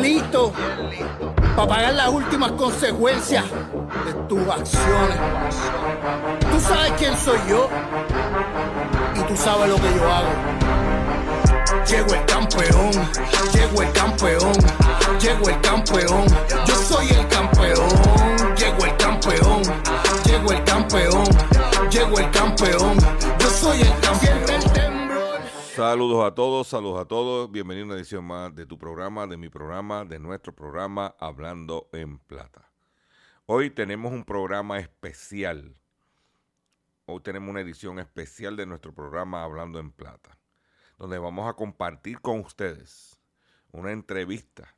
Listo para pagar las últimas consecuencias de tus acciones. Tú sabes quién soy yo y tú sabes lo que yo hago. Llego el campeón, llego el campeón, llego el campeón, yo soy el campeón, llego el campeón, llego el campeón, llego el campeón, yo soy Saludos a todos, saludos a todos. Bienvenido a una edición más de tu programa, de mi programa, de nuestro programa Hablando en Plata. Hoy tenemos un programa especial. Hoy tenemos una edición especial de nuestro programa Hablando en Plata, donde vamos a compartir con ustedes una entrevista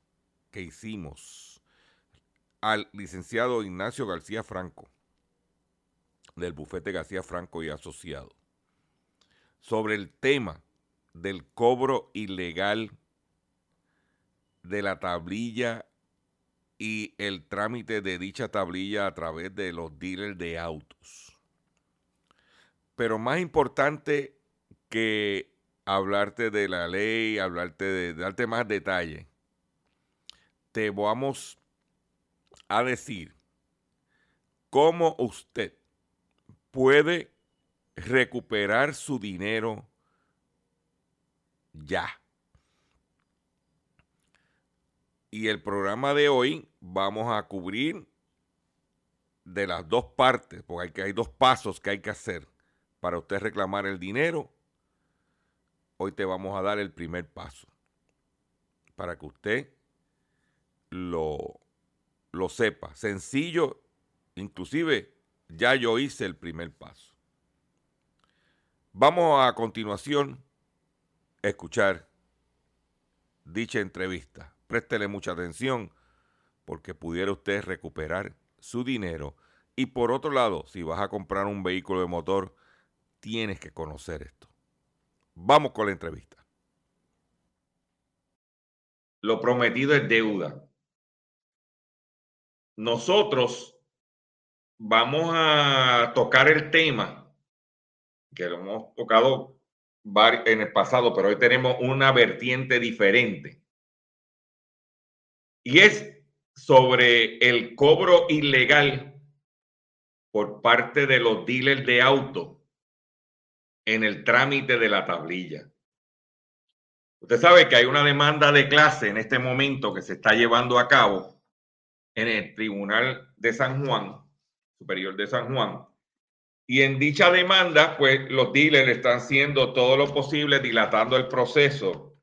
que hicimos al licenciado Ignacio García Franco, del bufete García Franco y Asociado, sobre el tema del cobro ilegal de la tablilla y el trámite de dicha tablilla a través de los dealers de autos. Pero más importante que hablarte de la ley, hablarte de darte más detalle, te vamos a decir cómo usted puede recuperar su dinero ya. Y el programa de hoy vamos a cubrir de las dos partes, porque hay, que, hay dos pasos que hay que hacer para usted reclamar el dinero. Hoy te vamos a dar el primer paso para que usted lo, lo sepa. Sencillo, inclusive ya yo hice el primer paso. Vamos a continuación escuchar dicha entrevista. Préstele mucha atención porque pudiera usted recuperar su dinero. Y por otro lado, si vas a comprar un vehículo de motor, tienes que conocer esto. Vamos con la entrevista. Lo prometido es deuda. Nosotros vamos a tocar el tema que lo hemos tocado en el pasado, pero hoy tenemos una vertiente diferente. Y es sobre el cobro ilegal por parte de los dealers de auto en el trámite de la tablilla. Usted sabe que hay una demanda de clase en este momento que se está llevando a cabo en el Tribunal de San Juan, Superior de San Juan, y en dicha demanda, pues los dealers están haciendo todo lo posible dilatando el proceso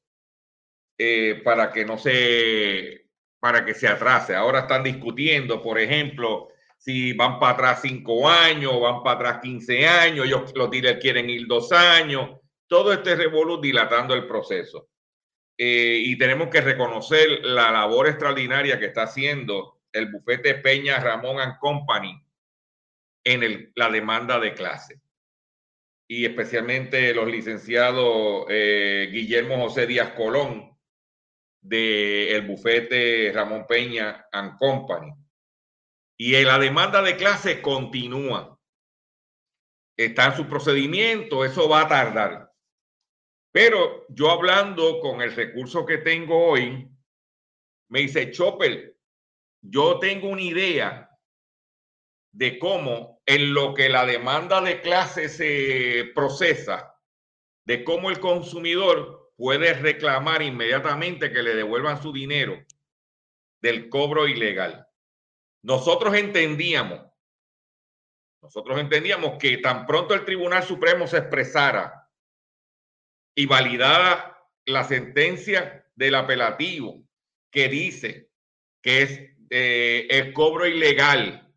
eh, para que no se, para que se atrase. Ahora están discutiendo, por ejemplo, si van para atrás cinco años, van para atrás 15 años, ellos, los dealers quieren ir dos años. Todo este revolú dilatando el proceso. Eh, y tenemos que reconocer la labor extraordinaria que está haciendo el bufete Peña Ramón and Company en la demanda de clase. Y especialmente los licenciados eh, Guillermo José Díaz Colón del el bufete Ramón Peña and Company. Y la demanda de clase continúa. Está en su procedimiento, eso va a tardar. Pero yo hablando con el recurso que tengo hoy, me dice, Chopper, yo tengo una idea de cómo en lo que la demanda de clase se procesa, de cómo el consumidor puede reclamar inmediatamente que le devuelvan su dinero del cobro ilegal. Nosotros entendíamos, nosotros entendíamos que tan pronto el Tribunal Supremo se expresara y validara la sentencia del apelativo que dice que es eh, el cobro ilegal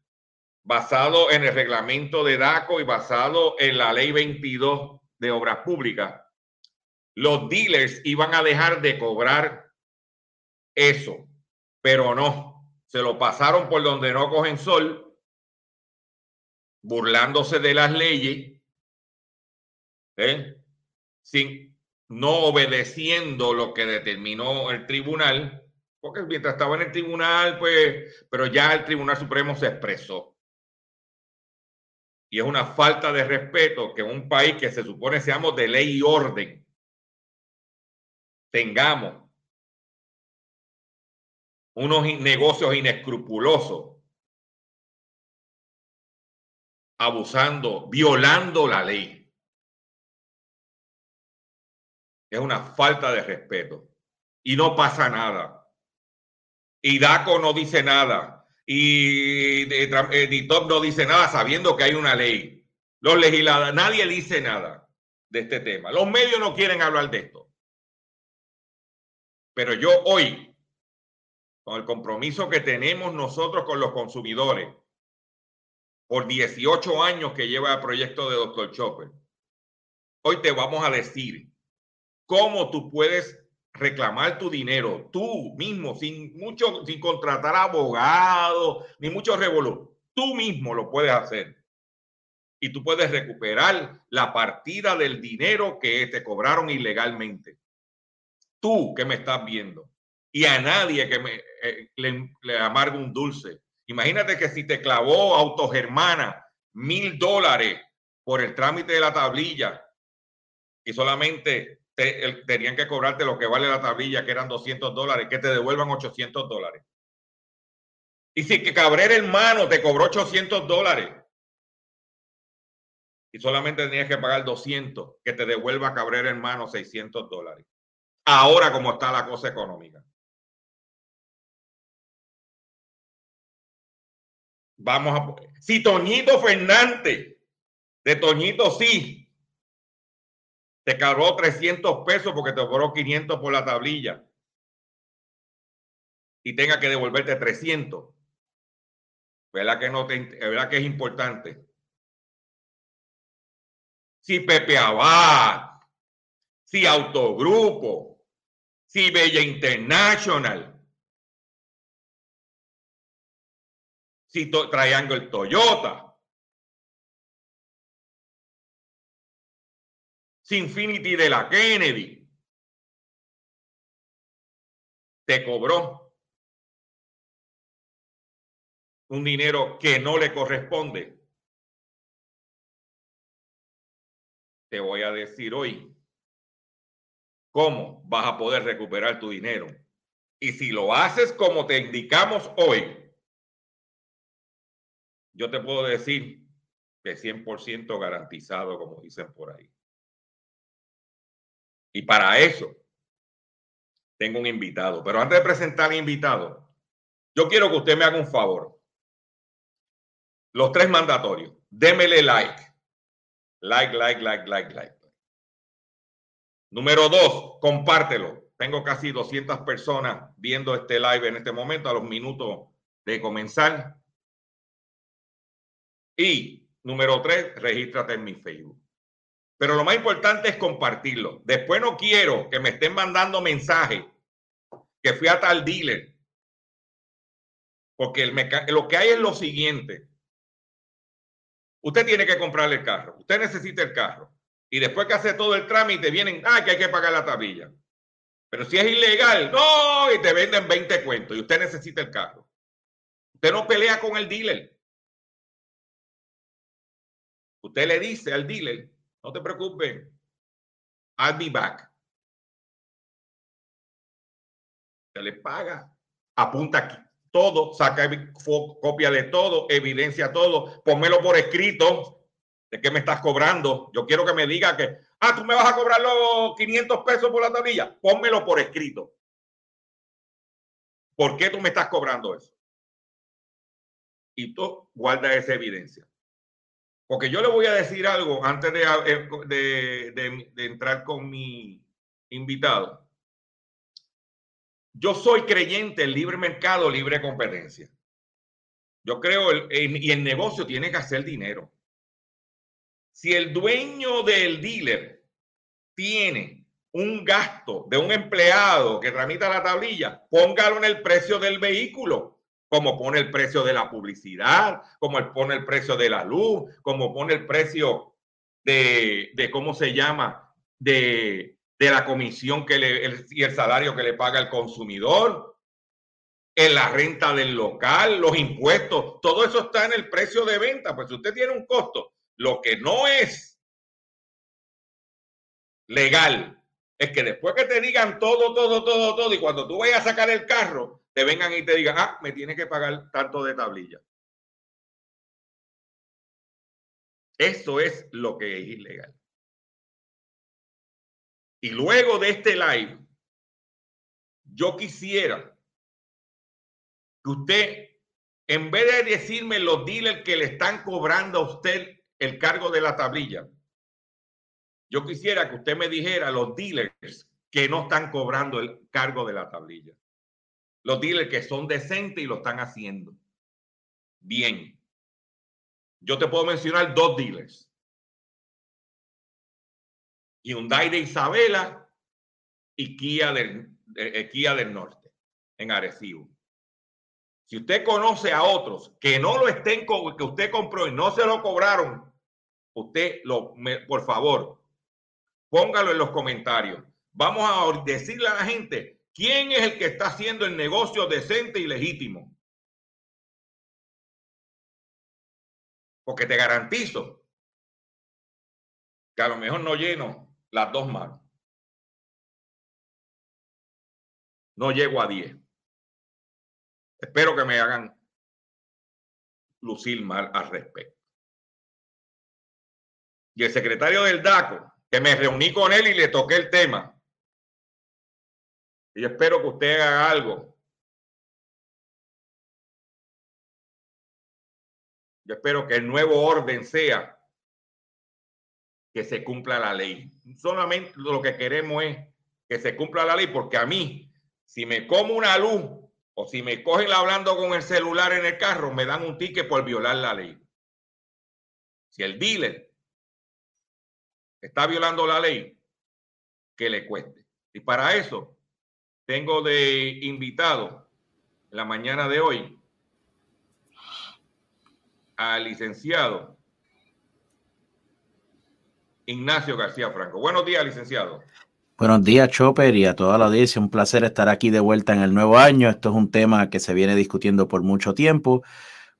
basado en el reglamento de DACO y basado en la ley 22 de obras públicas, los dealers iban a dejar de cobrar eso, pero no, se lo pasaron por donde no cogen sol, burlándose de las leyes, ¿eh? sin no obedeciendo lo que determinó el tribunal, porque mientras estaba en el tribunal, pues, pero ya el Tribunal Supremo se expresó. Y es una falta de respeto que un país que se supone seamos de ley y orden, tengamos unos negocios inescrupulosos, abusando, violando la ley. Es una falta de respeto. Y no pasa nada. Y DACO no dice nada. Y DITOP no dice nada sabiendo que hay una ley. Los legisladores, nadie dice nada de este tema. Los medios no quieren hablar de esto. Pero yo hoy, con el compromiso que tenemos nosotros con los consumidores, por 18 años que lleva el proyecto de Dr. Chopper, hoy te vamos a decir cómo tú puedes reclamar tu dinero tú mismo, sin mucho, sin contratar abogado, ni mucho revolú. Tú mismo lo puedes hacer. Y tú puedes recuperar la partida del dinero que te cobraron ilegalmente. Tú que me estás viendo. Y a nadie que me, eh, le, le amargue un dulce. Imagínate que si te clavó Autogermana mil dólares por el trámite de la tablilla y solamente tenían que cobrarte lo que vale la tablilla, que eran 200 dólares, que te devuelvan 800 dólares. Y si que Cabrera hermano te cobró 800 dólares y solamente tenías que pagar 200, que te devuelva Cabrera hermano 600 dólares. Ahora como está la cosa económica. Vamos a... Si Toñito Fernández, de Toñito sí, te cobró 300 pesos porque te cobró 500 por la tablilla y tenga que devolverte 300. ¿Verdad que, no te, ¿verdad que es importante? Si Pepe Abad, si Autogrupo, si Bella International, si Triangle Toyota, Infinity de la Kennedy te cobró un dinero que no le corresponde. Te voy a decir hoy cómo vas a poder recuperar tu dinero. Y si lo haces como te indicamos hoy, yo te puedo decir que 100% garantizado, como dicen por ahí. Y para eso tengo un invitado. Pero antes de presentar al invitado, yo quiero que usted me haga un favor. Los tres mandatorios. Démele like. Like, like, like, like, like. Número dos, compártelo. Tengo casi 200 personas viendo este live en este momento, a los minutos de comenzar. Y número tres, regístrate en mi Facebook. Pero lo más importante es compartirlo. Después no quiero que me estén mandando mensajes que fui a tal dealer. Porque lo que hay es lo siguiente. Usted tiene que comprarle el carro. Usted necesita el carro. Y después que hace todo el trámite, vienen, ah, que hay que pagar la tablilla. Pero si es ilegal, no, y te venden 20 cuentos y usted necesita el carro. Usted no pelea con el dealer. Usted le dice al dealer, no te preocupes. I'll be back. Se le paga. Apunta aquí todo, saca copia de todo, evidencia todo, pónmelo por escrito de qué me estás cobrando. Yo quiero que me diga que, ah, tú me vas a cobrar los 500 pesos por la tablilla. Pónmelo por escrito. ¿Por qué tú me estás cobrando eso? Y tú guarda esa evidencia. Porque yo le voy a decir algo antes eh, de, de, entrar con mi invitado. Yo soy creyente en libre mercado, libre competencia. Yo creo, y el negocio tiene que hacer dinero. Si el dueño del dealer tiene un gasto de un empleado que tramita la tablilla, póngalo en el precio del vehículo, como pone el precio de la publicidad, como pone el precio de la luz, como pone el precio de, de ¿cómo se llama? De, de la comisión que y el salario que le paga el consumidor, en la renta del local, los impuestos, todo eso está en el precio de venta. Pues usted tiene un costo, lo que no es legal es que después que te digan todo, todo, todo, todo, y cuando tú vayas a sacar el carro, te vengan y te digan, ah, me tienes que pagar tanto de tablilla. Eso es lo que es ilegal. Y luego de este live, yo quisiera que usted, en vez de decirme los dealers que le están cobrando a usted el cargo de la tablilla, yo quisiera que usted me dijera los dealers que no están cobrando el cargo de la tablilla. Los dealers que son decentes y lo están haciendo. Bien. Yo te puedo mencionar dos dealers. Hyundai de Isabela y Kia del, eh, eh, Kia del Norte, en Arecibo. Si usted conoce a otros que no lo estén, que usted compró y no se lo cobraron, usted lo, por favor, Póngalo en los comentarios. Vamos a decirle a la gente quién es el que está haciendo el negocio decente y legítimo. Porque te garantizo que a lo mejor no lleno las dos manos. No llego a 10. Espero que me hagan lucir mal al respecto. Y el secretario del DACO que me reuní con él y le toqué el tema. Y espero que usted haga algo. Yo espero que el nuevo orden sea que se cumpla la ley. Solamente lo que queremos es que se cumpla la ley, porque a mí, si me como una luz o si me cogen hablando con el celular en el carro, me dan un ticket por violar la ley. Si el dealer está violando la ley, que le cueste. Y para eso tengo de invitado la mañana de hoy al licenciado Ignacio García Franco. Buenos días, licenciado. Buenos días, Chopper, y a toda la audiencia. Un placer estar aquí de vuelta en el nuevo año. Esto es un tema que se viene discutiendo por mucho tiempo.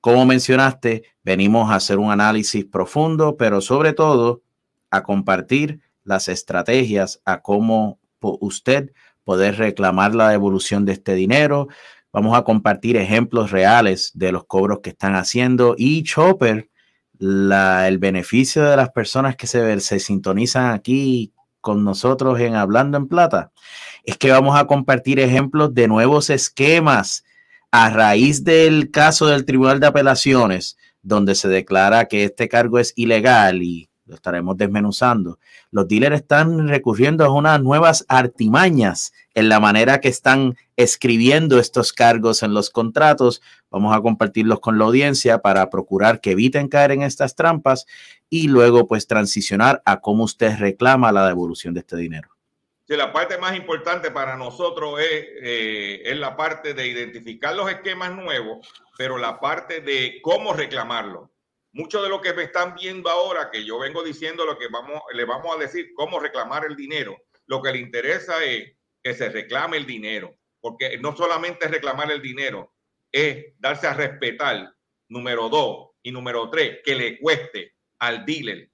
Como mencionaste, venimos a hacer un análisis profundo, pero sobre todo a compartir las estrategias a cómo usted poder reclamar la devolución de este dinero. Vamos a compartir ejemplos reales de los cobros que están haciendo y Chopper, el beneficio de las personas que se, se sintonizan aquí con nosotros en Hablando en Plata, es que vamos a compartir ejemplos de nuevos esquemas a raíz del caso del Tribunal de Apelaciones, donde se declara que este cargo es ilegal y lo estaremos desmenuzando. Los dealers están recurriendo a unas nuevas artimañas en la manera que están escribiendo estos cargos en los contratos. Vamos a compartirlos con la audiencia para procurar que eviten caer en estas trampas y luego pues transicionar a cómo usted reclama la devolución de este dinero. Sí, la parte más importante para nosotros es, eh, es la parte de identificar los esquemas nuevos, pero la parte de cómo reclamarlo mucho de lo que me están viendo ahora, que yo vengo diciendo lo que vamos, le vamos a decir, cómo reclamar el dinero, lo que le interesa es que se reclame el dinero, porque no solamente reclamar el dinero, es darse a respetar, número dos, y número tres, que le cueste al dealer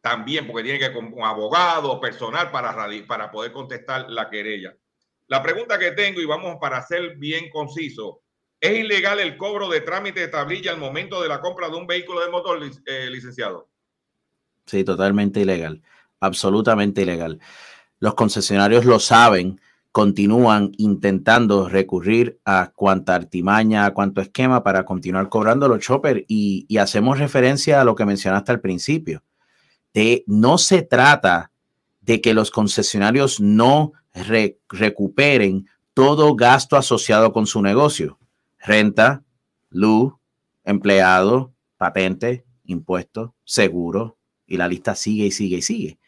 también, porque tiene que con un abogado personal para, para poder contestar la querella. La pregunta que tengo, y vamos para ser bien conciso, ¿Es ilegal el cobro de trámite de tablilla al momento de la compra de un vehículo de motor, eh, licenciado? Sí, totalmente ilegal. Absolutamente ilegal. Los concesionarios lo saben, continúan intentando recurrir a cuanta artimaña, a cuanto esquema para continuar cobrando los choppers y, hacemos referencia a lo que mencionaste al principio. De, no se trata de que los concesionarios no recuperen todo gasto asociado con su negocio renta, luz, empleado, patente, impuestos, seguro, y la lista sigue y sigue y sigue.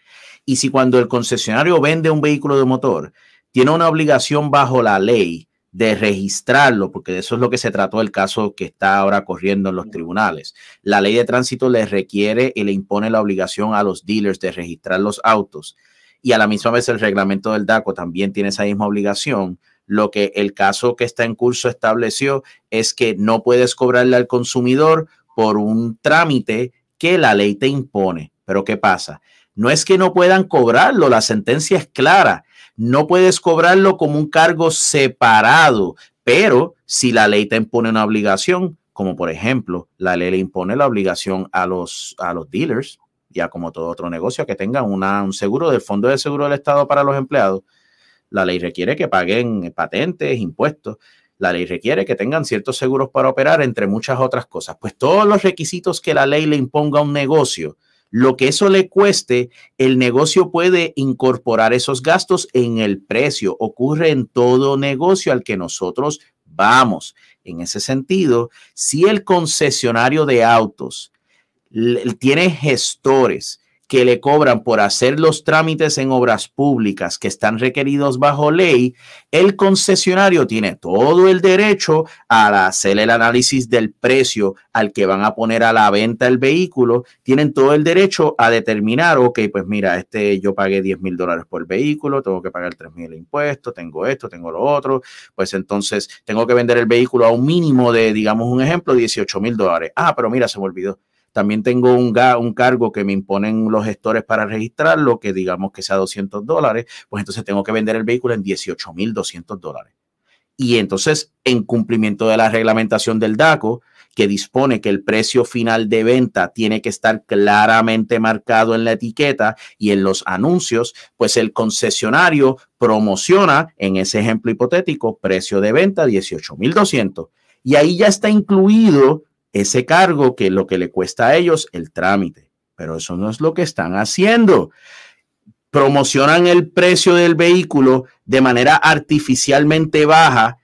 Y si cuando el concesionario vende un vehículo de motor, tiene una obligación bajo la ley de registrarlo, porque de eso es lo que se trató el caso que está ahora corriendo en los tribunales. La ley de tránsito le requiere y le impone la obligación a los dealers de registrar los autos y a la misma vez el reglamento del DACO también tiene esa misma obligación. Lo que el caso que está en curso estableció es que no puedes cobrarle al consumidor por un trámite que la ley te impone. Pero ¿qué pasa? No es que no puedan cobrarlo, la sentencia es clara. No puedes cobrarlo como un cargo separado, pero si la ley te impone una obligación, como por ejemplo, la ley le impone la obligación a los, a los dealers ya como todo otro negocio, que tengan un seguro del Fondo de Seguro del Estado para los empleados. La ley requiere que paguen patentes, impuestos. La ley requiere que tengan ciertos seguros para operar, entre muchas otras cosas. Pues todos los requisitos que la ley le imponga a un negocio, lo que eso le cueste, el negocio puede incorporar esos gastos en el precio. Ocurre en todo negocio al que nosotros vamos. En ese sentido, si el concesionario de autos tiene gestores que le cobran por hacer los trámites en obras públicas que están requeridos bajo ley, el concesionario tiene todo el derecho a hacer el análisis del precio al que van a poner a la venta el vehículo, tienen todo el derecho a determinar, ok, pues mira, este yo pagué 10 mil dólares por el vehículo, tengo que pagar 3 mil impuestos, tengo esto, tengo lo otro, pues entonces tengo que vender el vehículo a un mínimo de, digamos un ejemplo, 18 mil dólares. Ah, pero mira, se me olvidó también tengo un, un cargo que me imponen los gestores para registrarlo, que digamos que sea 200 dólares, pues entonces tengo que vender el vehículo en 18.200 dólares. Y entonces, en cumplimiento de la reglamentación del DACO, que dispone que el precio final de venta tiene que estar claramente marcado en la etiqueta y en los anuncios, pues el concesionario promociona, en ese ejemplo hipotético, precio de venta 18.200. Y ahí ya está incluido ese cargo que lo que le cuesta a ellos el trámite. Pero eso no es lo que están haciendo. Promocionan el precio del vehículo de manera artificialmente baja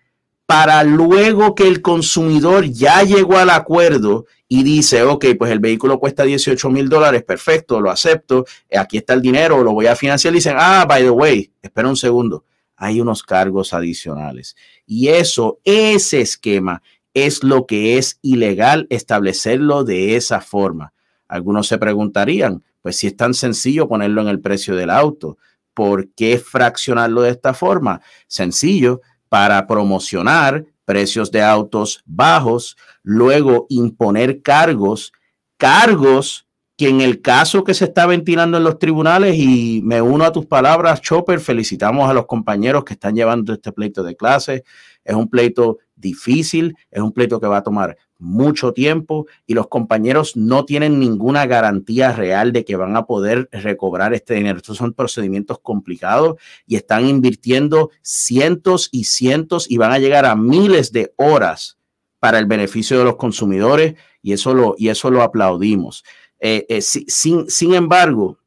para luego que el consumidor ya llegó al acuerdo y dice, ok, pues el vehículo cuesta 18 mil dólares, perfecto, lo acepto, aquí está el dinero, lo voy a financiar y dicen, ah, by the way, espera un segundo, hay unos cargos adicionales. Y eso, ese esquema es lo que es ilegal establecerlo de esa forma. Algunos se preguntarían, pues si es tan sencillo ponerlo en el precio del auto, ¿por qué fraccionarlo de esta forma? Sencillo, para promocionar precios de autos bajos, luego imponer cargos, cargos que en el caso que se está ventilando en los tribunales, y me uno a tus palabras, Chopper, felicitamos a los compañeros que están llevando este pleito de clase. Es un pleito difícil, es un pleito que va a tomar mucho tiempo y los compañeros no tienen ninguna garantía real de que van a poder recobrar este dinero. Estos son procedimientos complicados y están invirtiendo cientos y cientos y van a llegar a miles de horas para el beneficio de los consumidores y eso lo, y eso lo aplaudimos. Eh, eh, sin, sin embargo,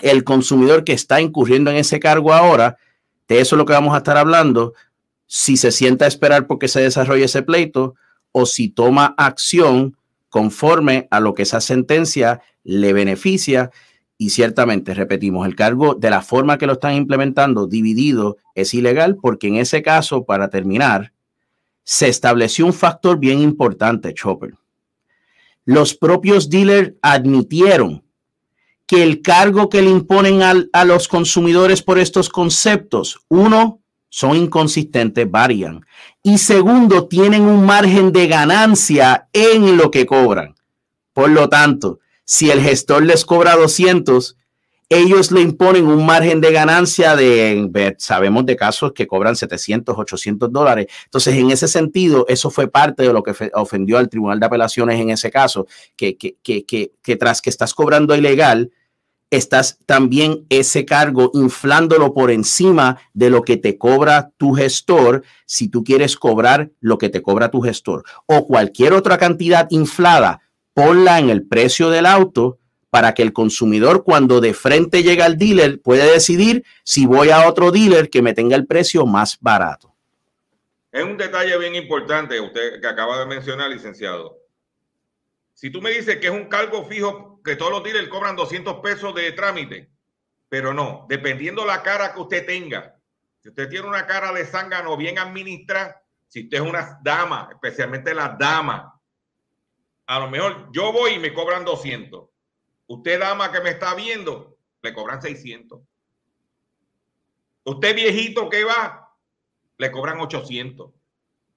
el consumidor que está incurriendo en ese cargo ahora, de eso es lo que vamos a estar hablando, si se sienta a esperar porque se desarrolle ese pleito o si toma acción conforme a lo que esa sentencia le beneficia. Y ciertamente, repetimos, el cargo de la forma que lo están implementando dividido es ilegal porque en ese caso, para terminar, se estableció un factor bien importante, Chopper. Los propios dealers admitieron que el cargo que le imponen a los consumidores por estos conceptos, uno, son inconsistentes, varían. Y segundo, tienen un margen de ganancia en lo que cobran. Por lo tanto, si el gestor les cobra 200, ellos le imponen un margen de ganancia de, sabemos de casos que cobran 700, 800 dólares. Entonces, en ese sentido, eso fue parte de lo que ofendió al Tribunal de Apelaciones en ese caso, que, que, que, que tras que estás cobrando ilegal, estás también ese cargo inflándolo por encima de lo que te cobra tu gestor si tú quieres cobrar lo que te cobra tu gestor o cualquier otra cantidad inflada, ponla en el precio del auto para que el consumidor cuando de frente llega al dealer puede decidir si voy a otro dealer que me tenga el precio más barato. Es un detalle bien importante usted que acaba de mencionar, licenciado. Si tú me dices que es un cargo fijo que todos los dealers cobran 200 pesos de trámite, pero no, dependiendo la cara que usted tenga. Si usted tiene una cara de zángano bien administrada, si usted es una dama, especialmente las damas, a lo mejor yo voy y me cobran 200. Usted, dama que me está viendo, le cobran 600. Usted, viejito que va, le cobran 800.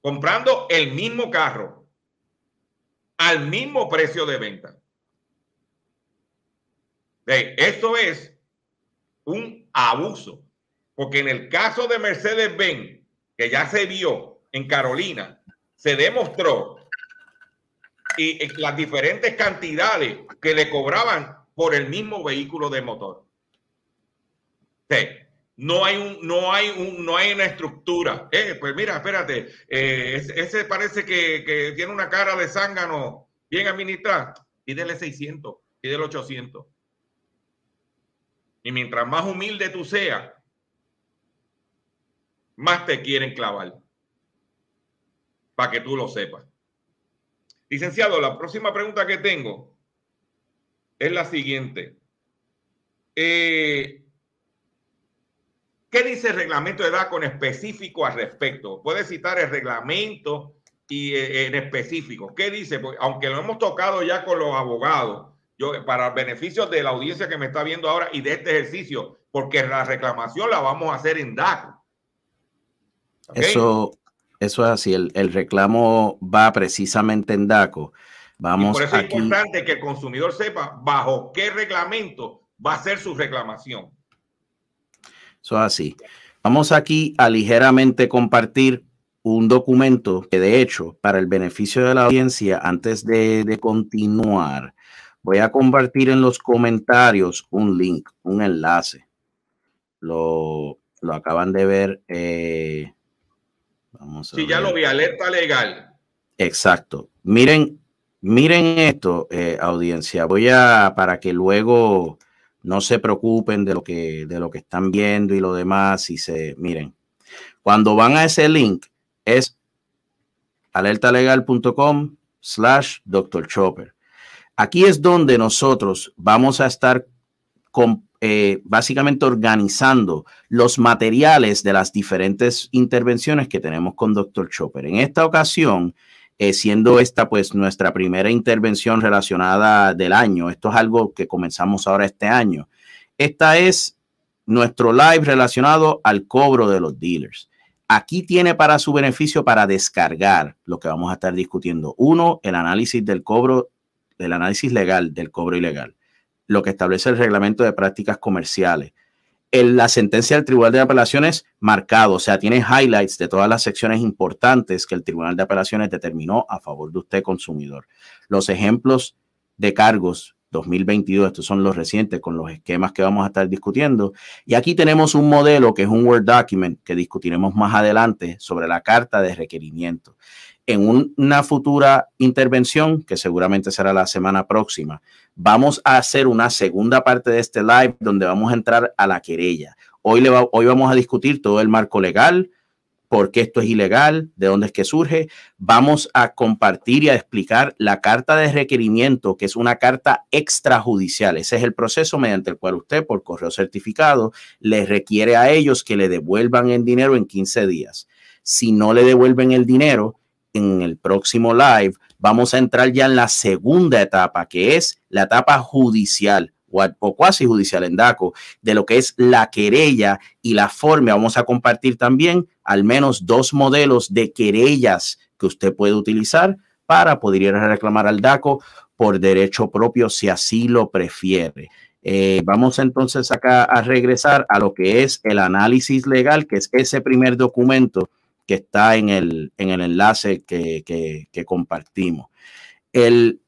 Comprando el mismo carro al mismo precio de venta. Esto es un abuso, porque en el caso de Mercedes-Benz, que ya se vio en Carolina, se demostró y las diferentes cantidades que le cobraban por el mismo vehículo de motor. no hay un, no hay un, no hay una estructura. Eh, pues mira, espérate, eh, ese, parece que, que, tiene una cara de zángano bien administrada. Pídele 600, pídele 800. Y mientras más humilde tú seas, más te quieren clavar. Para que tú lo sepas. Licenciado, la próxima pregunta que tengo es la siguiente. Eh, ¿Qué dice el reglamento de DACO en específico al respecto? Puede citar el reglamento y eh, en específico. ¿Qué dice? Aunque lo hemos tocado ya con los abogados, yo, para beneficio de la audiencia que me está viendo ahora y de este ejercicio, porque la reclamación la vamos a hacer en DACO. Eso, eso es así, el, reclamo va precisamente en DACO. Vamos por eso es importante que el consumidor sepa bajo qué reglamento va a ser su reclamación. Eso es así. Vamos aquí a ligeramente compartir un documento que de hecho, para el beneficio de la audiencia, antes de continuar, Voy a compartir en los comentarios un link, un enlace. Lo, acaban de ver. Eh, vamos a sí, ya lo vi, alerta legal. Exacto. Miren, miren esto, eh, audiencia. Voy a, para que luego no se preocupen de lo que, de lo que están viendo y lo demás, y se, miren, cuando van a ese link, es alertalegal.com slash Dr. Chopper. Aquí es donde nosotros vamos a estar eh, básicamente organizando los materiales de las diferentes intervenciones que tenemos con Dr. Chopper. En esta ocasión, eh, siendo esta pues nuestra primera intervención relacionada del año, esto es algo que comenzamos ahora este año. Esta es nuestro live relacionado al cobro de los dealers. Aquí tiene para su beneficio para descargar lo que vamos a estar discutiendo. Uno, el análisis del cobro del análisis legal del cobro ilegal, lo que establece el reglamento de prácticas comerciales. En la sentencia del Tribunal de Apelaciones marcado, o sea, tiene highlights de todas las secciones importantes que el Tribunal de Apelaciones determinó a favor de usted, consumidor. Los ejemplos de cargos 2022, estos son los recientes con los esquemas que vamos a estar discutiendo. Y aquí tenemos un modelo que es un Word document que discutiremos más adelante sobre la carta de requerimiento en una futura intervención, que seguramente será la semana próxima, vamos a hacer una segunda parte de este live donde vamos a entrar a la querella. Hoy, le hoy vamos a discutir todo el marco legal, por qué esto es ilegal, de dónde es que surge. Vamos a compartir y a explicar la carta de requerimiento, que es una carta extrajudicial. Ese es el proceso mediante el cual usted, por correo certificado, le requiere a ellos que le devuelvan el dinero en 15 días. Si no le devuelven el dinero, en el próximo live vamos a entrar ya en la segunda etapa, que es la etapa judicial o, cuasi judicial en DACO, de lo que es la querella y la forma. Vamos a compartir también al menos dos modelos de querellas que usted puede utilizar para poder reclamar al DACO por derecho propio si así lo prefiere. Eh, vamos entonces acá a regresar a lo que es el análisis legal, que es ese primer documento que está en el, en el enlace que, que, compartimos. El,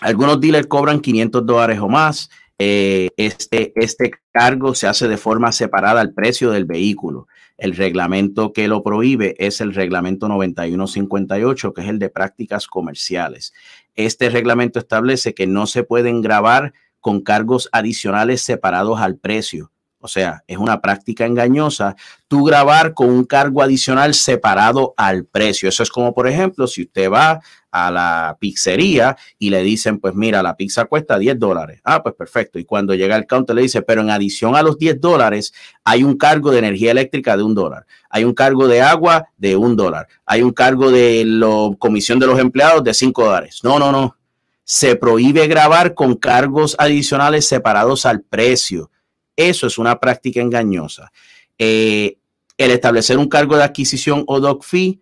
algunos dealers cobran 500 dólares o más. Eh, este, este cargo se hace de forma separada al precio del vehículo. El reglamento que lo prohíbe es el reglamento 9158, que es el de prácticas comerciales. Este reglamento establece que no se pueden grabar con cargos adicionales separados al precio O sea, es una práctica engañosa tú grabar con un cargo adicional separado al precio. Eso es como, por ejemplo, si usted va a la pizzería y le dicen, pues mira, la pizza cuesta 10 dólares. Ah, pues perfecto. Y cuando llega el counter le dice, pero en adición a los 10 dólares hay un cargo de energía eléctrica de un dólar, hay un cargo de agua de un dólar, hay un cargo de la comisión de los empleados de 5 dólares. No, no, no. Se prohíbe grabar con cargos adicionales separados al precio. Eso es una práctica engañosa. Eh, el establecer un cargo de adquisición o doc fee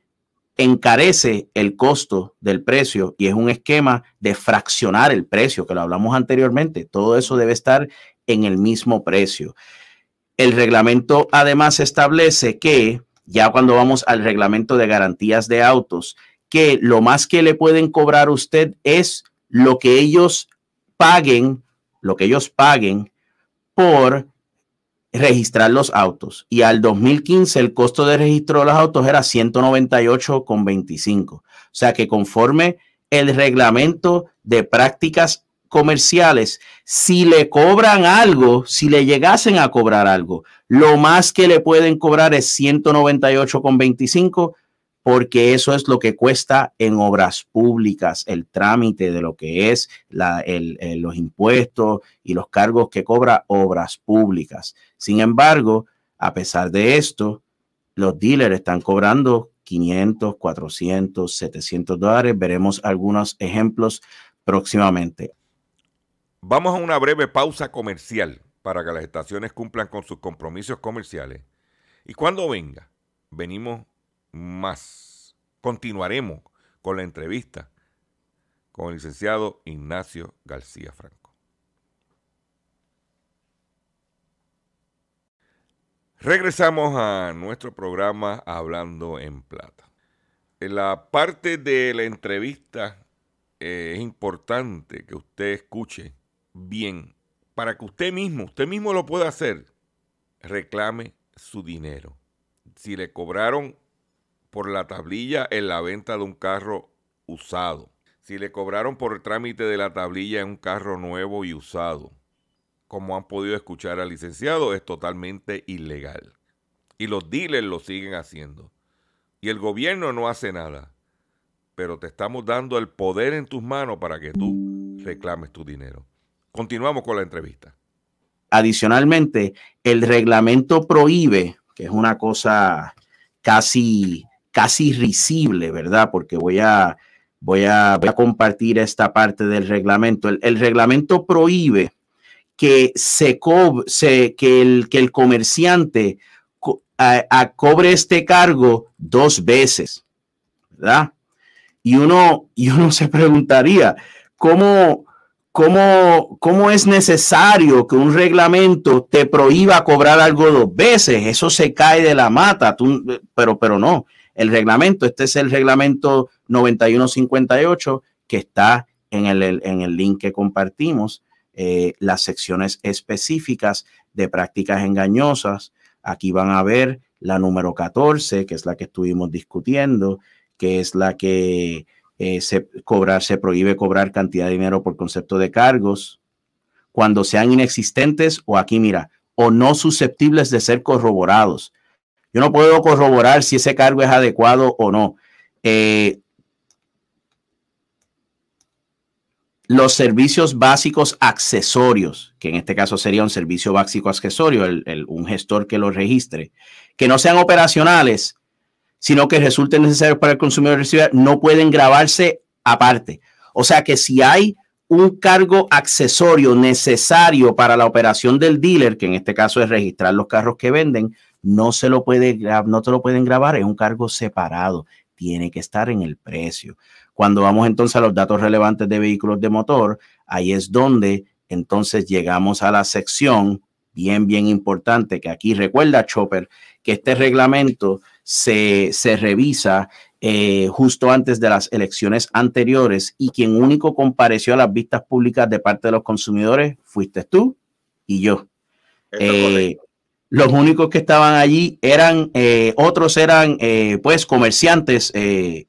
encarece el costo del precio y es un esquema de fraccionar el precio, que lo hablamos anteriormente. Todo eso debe estar en el mismo precio. El reglamento además establece que, ya cuando vamos al reglamento de garantías de autos, que lo más que le pueden cobrar a usted es lo que ellos paguen, lo que ellos paguen por registrar los autos. Y al 2015 el costo de registro de los autos era 198,25. O sea que conforme el reglamento de prácticas comerciales, si le cobran algo, si le llegasen a cobrar algo, lo más que le pueden cobrar es 198,25 porque eso es lo que cuesta en obras públicas, el trámite de lo que es los impuestos y los cargos que cobra obras públicas. Sin embargo, a pesar de esto, los dealers están cobrando 500, 400, 700 dólares. Veremos algunos ejemplos próximamente. Vamos a una breve pausa comercial para que las estaciones cumplan con sus compromisos comerciales. Y cuando venga, venimos más. Continuaremos con la entrevista con el licenciado Ignacio García Franco. Regresamos a nuestro programa Hablando en Plata. En la parte de la entrevista eh, es importante que usted escuche bien para que usted mismo, usted mismo lo pueda hacer, reclame su dinero. Si le cobraron por la tablilla en la venta de un carro usado. Si le cobraron por el trámite de la tablilla en un carro nuevo y usado, como han podido escuchar al licenciado, es totalmente ilegal. Y los dealers lo siguen haciendo. Y el gobierno no hace nada. Pero te estamos dando el poder en tus manos para que tú reclames tu dinero. Continuamos con la entrevista. Adicionalmente, el reglamento prohíbe, que es una cosa casi casi risible, ¿verdad? Porque voy a, voy a, compartir esta parte del reglamento. El, reglamento prohíbe que se, que, el, que el comerciante cobre este cargo dos veces, ¿verdad? Y uno, y uno se preguntaría, ¿cómo, cómo, ¿cómo es necesario que un reglamento te prohíba cobrar algo dos veces? Eso se cae de la mata, pero, pero no el reglamento. Este es el reglamento 9158 que está en el, en el link que compartimos. Eh, las secciones específicas de prácticas engañosas. Aquí van a ver la número 14, que es la que estuvimos discutiendo, que es la que eh, se, cobrar, se prohíbe cobrar cantidad de dinero por concepto de cargos cuando sean inexistentes o aquí mira, o no susceptibles de ser corroborados. Yo no puedo corroborar si ese cargo es adecuado o no. Eh, los servicios básicos accesorios, que en este caso sería un servicio básico accesorio, un gestor que lo registre, que no sean operacionales, sino que resulten necesarios para el consumidor recibir, no pueden grabarse aparte. O sea que si hay un cargo accesorio necesario para la operación del dealer, que en este caso es registrar los carros que venden, no se lo puede no te lo pueden grabar, es un cargo separado, tiene que estar en el precio. Cuando vamos entonces a los datos relevantes de vehículos de motor, ahí es donde entonces llegamos a la sección bien, bien importante, que aquí recuerda Chopper, que este reglamento se, se revisa eh, justo antes de las elecciones anteriores y quien único compareció a las vistas públicas de parte de los consumidores fuiste tú y yo. Los únicos que estaban allí eran, eh, otros eran eh, pues comerciantes eh,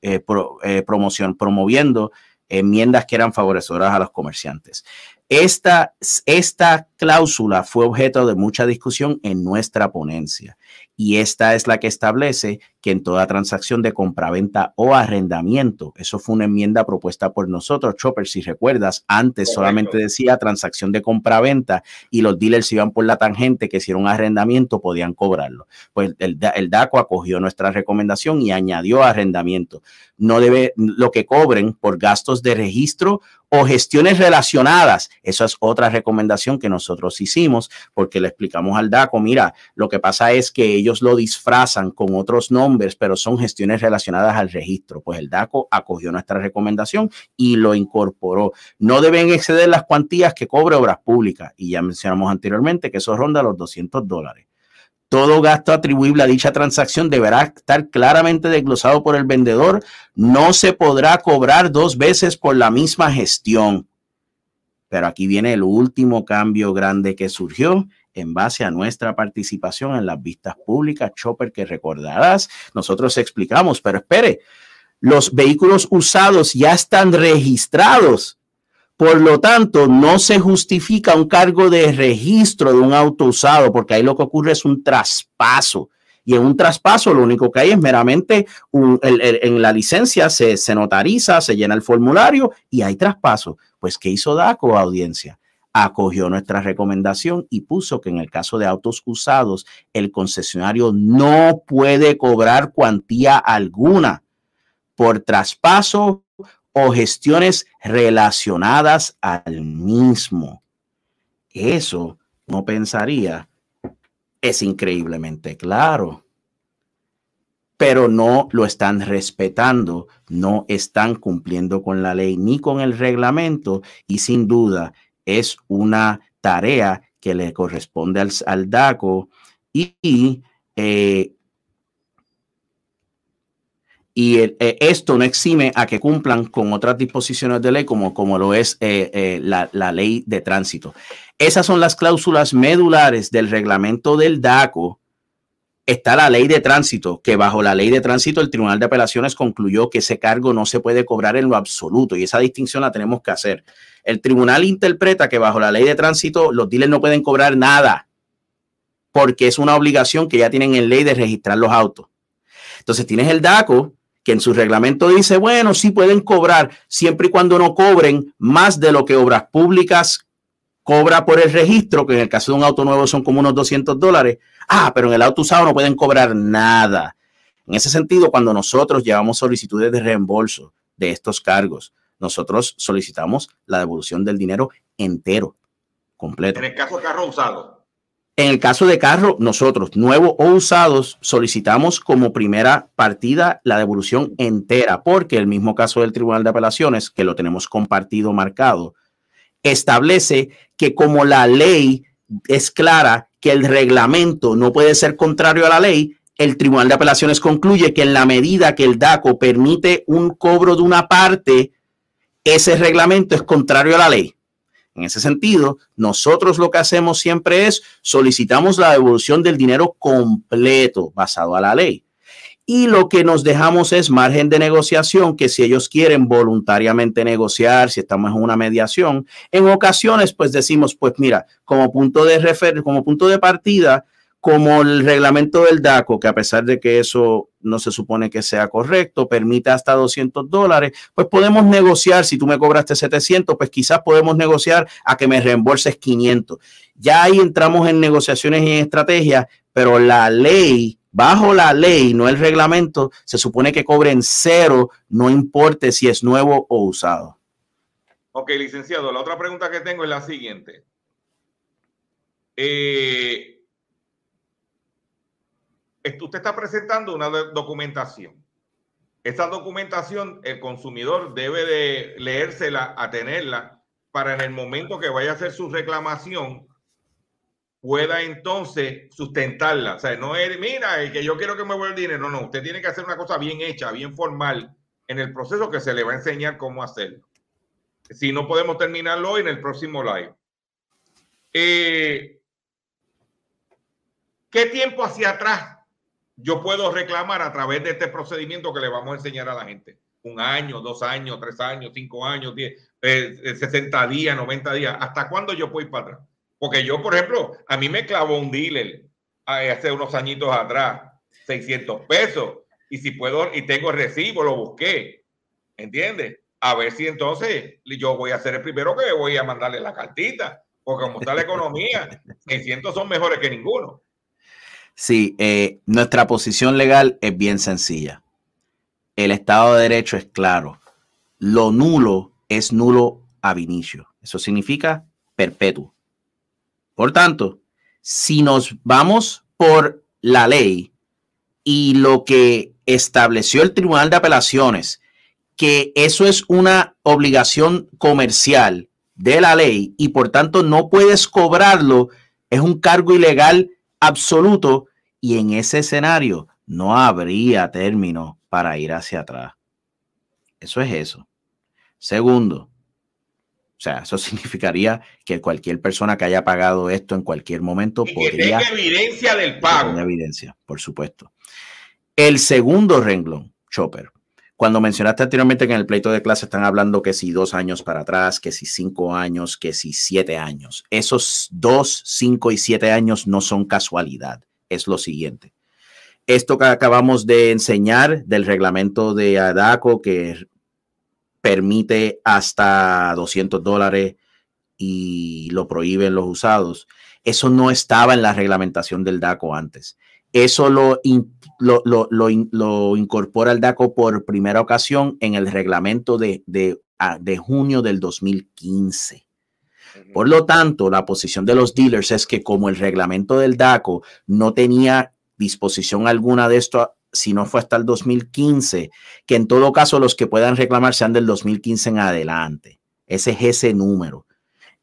promoción, promoviendo enmiendas que eran favorecedoras a los comerciantes. Esta, esta cláusula fue objeto de mucha discusión en nuestra ponencia y esta es la que establece que en toda transacción de compraventa o arrendamiento, eso fue una enmienda propuesta por nosotros, Chopper, si recuerdas, antes solamente decía transacción de compraventa y los dealers iban por la tangente que si un arrendamiento podían cobrarlo. Pues el, el DACO acogió nuestra recomendación y añadió arrendamiento. No debe, lo que cobren por gastos de registro o gestiones relacionadas. Esa es otra recomendación que nosotros hicimos porque le explicamos al DACO, mira, lo que pasa es que ellos lo disfrazan con otros nombres, pero son gestiones relacionadas al registro. Pues el DACO acogió nuestra recomendación y lo incorporó. No deben exceder las cuantías que cobre obras públicas. Y ya mencionamos anteriormente que eso ronda los 200 dólares. Todo gasto atribuible a dicha transacción deberá estar claramente desglosado por el vendedor. No se podrá cobrar dos veces por la misma gestión. Pero aquí viene el último cambio grande que surgió en base a nuestra participación en las vistas públicas, Chopper, que recordarás, nosotros explicamos, pero espere, los vehículos usados ya están registrados por lo tanto, no se justifica un cargo de registro de un auto usado, porque ahí lo que ocurre es un traspaso. Y en un traspaso lo único que hay es meramente en la licencia se, se notariza, se llena el formulario y hay traspaso. Pues, ¿qué hizo DACO, audiencia? Acogió nuestra recomendación y puso que en el caso de autos usados, el concesionario no puede cobrar cuantía alguna por traspaso o gestiones relacionadas al mismo. Eso no pensaría, es increíblemente claro, pero no lo están respetando, no están cumpliendo con la ley ni con el reglamento y sin duda es una tarea que le corresponde al, DACO y eh, y eh, esto no exime a que cumplan con otras disposiciones de ley como, como lo es eh, la, la, ley de tránsito. Esas son las cláusulas medulares del reglamento del DACO. Está la ley de tránsito, que bajo la ley de tránsito el Tribunal de Apelaciones concluyó que ese cargo no se puede cobrar en lo absoluto y esa distinción la tenemos que hacer. El tribunal interpreta que bajo la ley de tránsito los dealers no pueden cobrar nada porque es una obligación que ya tienen en ley de registrar los autos. Entonces tienes el DACO que en su reglamento dice, bueno, sí pueden cobrar siempre y cuando no cobren más de lo que obras públicas cobra por el registro, que en el caso de un auto nuevo son como unos 200 dólares. Ah, pero en el auto usado no pueden cobrar nada. En ese sentido, cuando nosotros llevamos solicitudes de reembolso de estos cargos, nosotros solicitamos la devolución del dinero entero, completo. En el caso de carro usado. En el caso de carro, nosotros, nuevos o usados, solicitamos como primera partida la devolución entera, porque el mismo caso del Tribunal de Apelaciones, que lo tenemos compartido marcado, establece que como la ley es clara que el reglamento no puede ser contrario a la ley, el Tribunal de Apelaciones concluye que en la medida que el DACO permite un cobro de una parte, ese reglamento es contrario a la ley. En ese sentido, nosotros lo que hacemos siempre es solicitamos la devolución del dinero completo basado a la ley. Y lo que nos dejamos es margen de negociación, que si ellos quieren voluntariamente negociar, si estamos en una mediación, en ocasiones pues decimos, pues mira, como punto de refer como punto de partida, como el reglamento del DACO, que a pesar de que eso no se supone que sea correcto, permite hasta 200 dólares, pues podemos negociar, si tú me cobraste 700, pues quizás podemos negociar a que me reembolses 500. Ya ahí entramos en negociaciones y en estrategias, pero la ley, bajo la ley, no el reglamento, se supone que cobren cero, no importe si es nuevo o usado. Ok, licenciado, la otra pregunta que tengo es la siguiente. Eh, usted está presentando una documentación. Esa documentación el consumidor debe de leérsela, a para en el momento que vaya a hacer su reclamación, pueda entonces sustentarla. O sea, no es, mira, que yo quiero que me vuelva el dinero. No, no, usted tiene que hacer una cosa bien hecha, bien formal en el proceso que se le va a enseñar cómo hacerlo. Si no podemos terminarlo hoy en el próximo live. Eh, ¿Qué tiempo hacia atrás yo puedo reclamar a través de este procedimiento que le vamos a enseñar a la gente. un año, dos años, tres años, cinco años, diez, eh, 60 días, 90 días. ¿Hasta cuándo yo puedo ir para atrás? Porque yo, por ejemplo, a mí me clavó un dealer hace unos añitos atrás, 600 pesos. Y si puedo, y tengo el recibo, lo busqué. ¿Entiendes? A ver si entonces yo voy a ser el primero que voy a mandarle la cartita. Porque como está la economía, 600 son mejores que ninguno. Sí, eh, nuestra posición legal es bien sencilla. El Estado de Derecho es claro. Lo nulo es nulo ab inicio. Eso significa perpetuo. Por tanto, si nos vamos por la ley y lo que estableció el Tribunal de Apelaciones, que eso es una obligación comercial de la ley y por tanto no puedes cobrarlo, es un cargo ilegal absoluto y en ese escenario no habría término para ir hacia atrás. Eso es eso. Segundo, o sea, eso significaría que cualquier persona que haya pagado esto en cualquier momento y podría. Que tenga evidencia del pago. evidencia, por supuesto. El segundo renglón, Chopper. Cuando mencionaste anteriormente que en el pleito de clase están hablando que si dos años para atrás, que si cinco años, que si siete años. Esos dos, cinco y siete años no son casualidad. Es lo siguiente. Esto que acabamos de enseñar del reglamento de ADACO que permite hasta 200 dólares y lo prohíben los usados. Eso no estaba en la reglamentación del DACO antes. Eso lo, lo, incorpora el DACO por primera ocasión en el reglamento de, de, ah, de junio del 2015. Por lo tanto, la posición de los dealers es que como el reglamento del DACO no tenía disposición alguna de esto si no fue hasta el 2015, que en todo caso los que puedan reclamar sean del 2015 en adelante. Ese es ese número.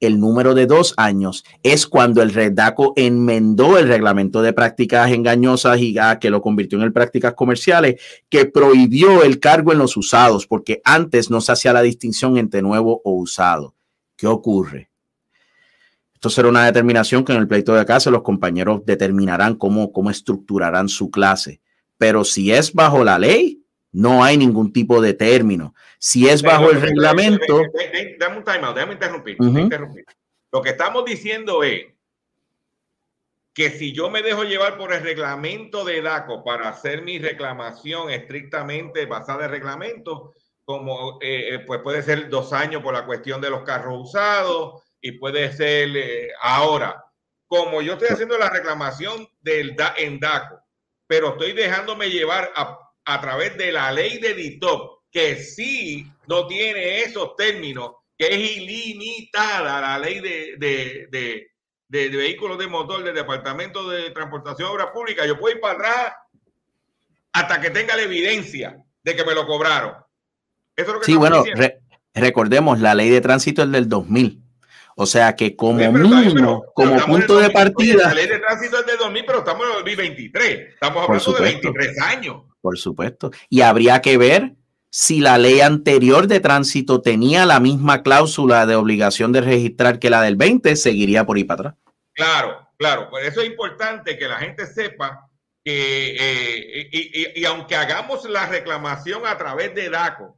El número de dos años es cuando el Redaco enmendó el reglamento de prácticas engañosas y ah, que lo convirtió en el prácticas comerciales, que prohibió el cargo en los usados, porque antes no se hacía la distinción entre nuevo o usado. ¿Qué ocurre? Esto será una determinación que en el pleito de casa los compañeros determinarán cómo, cómo estructurarán su clase pero si es bajo la ley, no hay ningún tipo de término. Si es bajo el reglamento. Dame un timeout, déjame interrumpir, interrumpir. Lo que estamos diciendo es que si yo me dejo llevar por el reglamento de DACO para hacer mi reclamación estrictamente basada en reglamento, como eh, eh, pues puede ser dos años por la cuestión de los carros usados y puede ser eh, ahora, como yo estoy haciendo la reclamación del en DACO pero estoy dejándome llevar a, a través de la ley de DITOP, que sí no tiene esos términos, que es ilimitada la ley de, de, de, de, vehículos de motor del Departamento de Transportación y Obras Públicas. Yo puedo ir para atrás hasta que tenga la evidencia de que me lo cobraron. Eso es lo que sí, bueno, recordemos, la ley de tránsito es del 2000. O sea que como mínimo, como punto de partida. la ley de tránsito es de 2000, pero estamos en el 2023. Estamos hablando de 23 años. Por supuesto. Y habría que ver si la ley anterior de tránsito tenía la misma cláusula de obligación de registrar que la del 20, seguiría por ahí para atrás. Claro, claro. Por eso es importante que la gente sepa que, eh, y, y aunque hagamos la reclamación a través de DACO,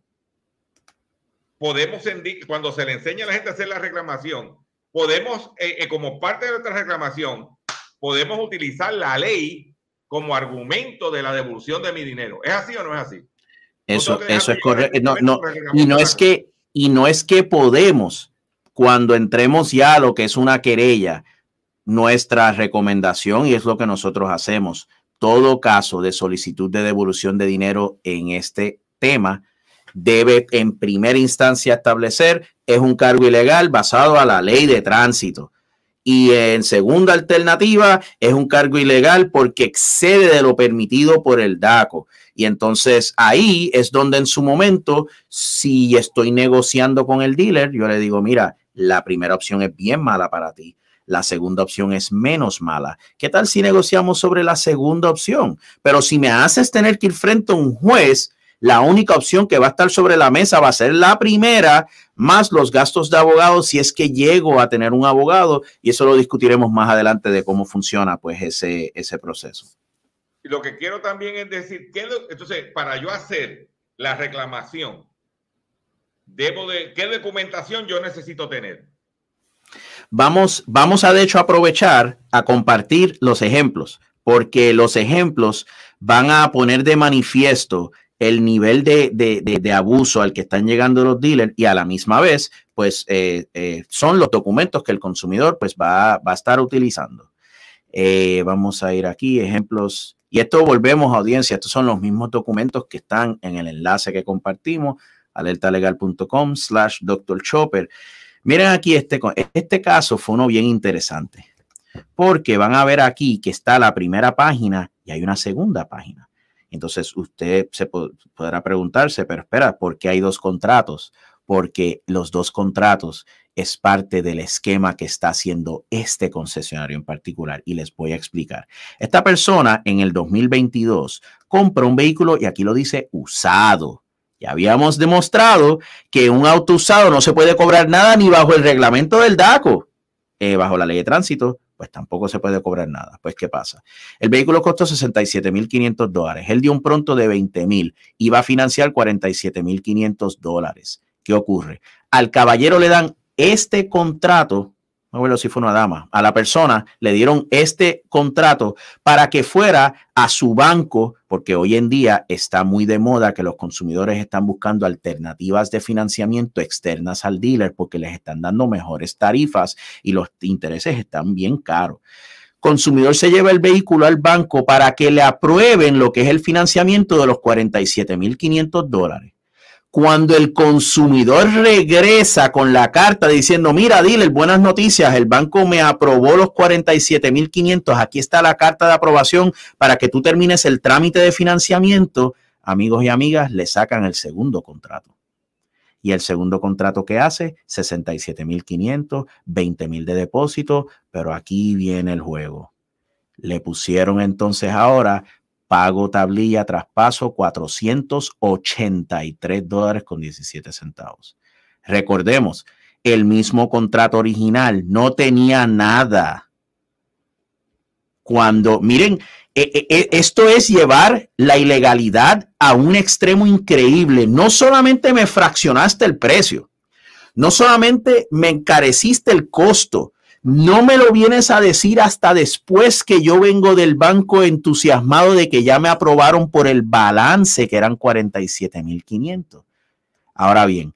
podemos, cuando se le enseña a la gente a hacer la reclamación, podemos, eh, eh, como parte de nuestra reclamación, podemos utilizar la ley como argumento de la devolución de mi dinero. ¿Es así o no es así? Eso, eso es correcto. No, no, y no es que, y no es que podemos, cuando entremos ya a lo que es una querella, nuestra recomendación, y es lo que nosotros hacemos, todo caso de solicitud de devolución de dinero en este tema, debe en primera instancia establecer es un cargo ilegal basado a la ley de tránsito. Y en segunda alternativa es un cargo ilegal porque excede de lo permitido por el DACO. Y entonces ahí es donde en su momento, si estoy negociando con el dealer, yo le digo, mira, la primera opción es bien mala para ti. La segunda opción es menos mala. ¿Qué tal si negociamos sobre la segunda opción? Pero si me haces tener que ir frente a un juez, la única opción que va a estar sobre la mesa va a ser la primera, más los gastos de abogado si es que llego a tener un abogado, y eso lo discutiremos más adelante de cómo funciona pues ese, ese proceso. Y lo que quiero también es decir, que entonces, para yo hacer la reclamación, debo de, ¿qué documentación yo necesito tener? Vamos, vamos a de hecho aprovechar a compartir los ejemplos, porque los ejemplos van a poner de manifiesto el nivel de, abuso al que están llegando los dealers y a la misma vez, pues eh, eh, son los documentos que el consumidor pues va, va a estar utilizando. Eh, vamos a ir aquí, ejemplos. Y esto volvemos a audiencia, estos son los mismos documentos que están en el enlace que compartimos, alertalegal.com slash Dr. Chopper. Miren aquí, este, este caso fue uno bien interesante, porque van a ver aquí que está la primera página y hay una segunda página. Entonces usted se podrá preguntarse, pero espera, ¿por qué hay dos contratos? Porque los dos contratos es parte del esquema que está haciendo este concesionario en particular y les voy a explicar. Esta persona en el 2022 compró un vehículo y aquí lo dice usado. Ya habíamos demostrado que un auto usado no se puede cobrar nada ni bajo el reglamento del DACO, eh, bajo la ley de tránsito, pues tampoco se puede cobrar nada. Pues, ¿qué pasa? El vehículo costó 67.500 dólares. Él dio un pronto de 20.000 y va a financiar 47.500 dólares. ¿Qué ocurre? Al caballero le dan este contrato acuerdo si fue una dama, a la persona le dieron este contrato para que fuera a su banco, porque hoy en día está muy de moda que los consumidores están buscando alternativas de financiamiento externas al dealer porque les están dando mejores tarifas y los intereses están bien caros. Consumidor se lleva el vehículo al banco para que le aprueben lo que es el financiamiento de los 47.500 dólares cuando el consumidor regresa con la carta diciendo, mira, dile buenas noticias, el banco me aprobó los 47.500, aquí está la carta de aprobación para que tú termines el trámite de financiamiento, amigos y amigas, le sacan el segundo contrato. Y el segundo contrato que hace, 67.500, 20.000 de depósito, pero aquí viene el juego. Le pusieron entonces ahora pago tablilla traspaso 483 dólares con 17 centavos. Recordemos, el mismo contrato original no tenía nada. Cuando, miren, e, e, e, esto es llevar la ilegalidad a un extremo increíble. No solamente me fraccionaste el precio, no solamente me encareciste el costo, no me lo vienes a decir hasta después que yo vengo del banco entusiasmado de que ya me aprobaron por el balance, que eran 47.500. Ahora bien,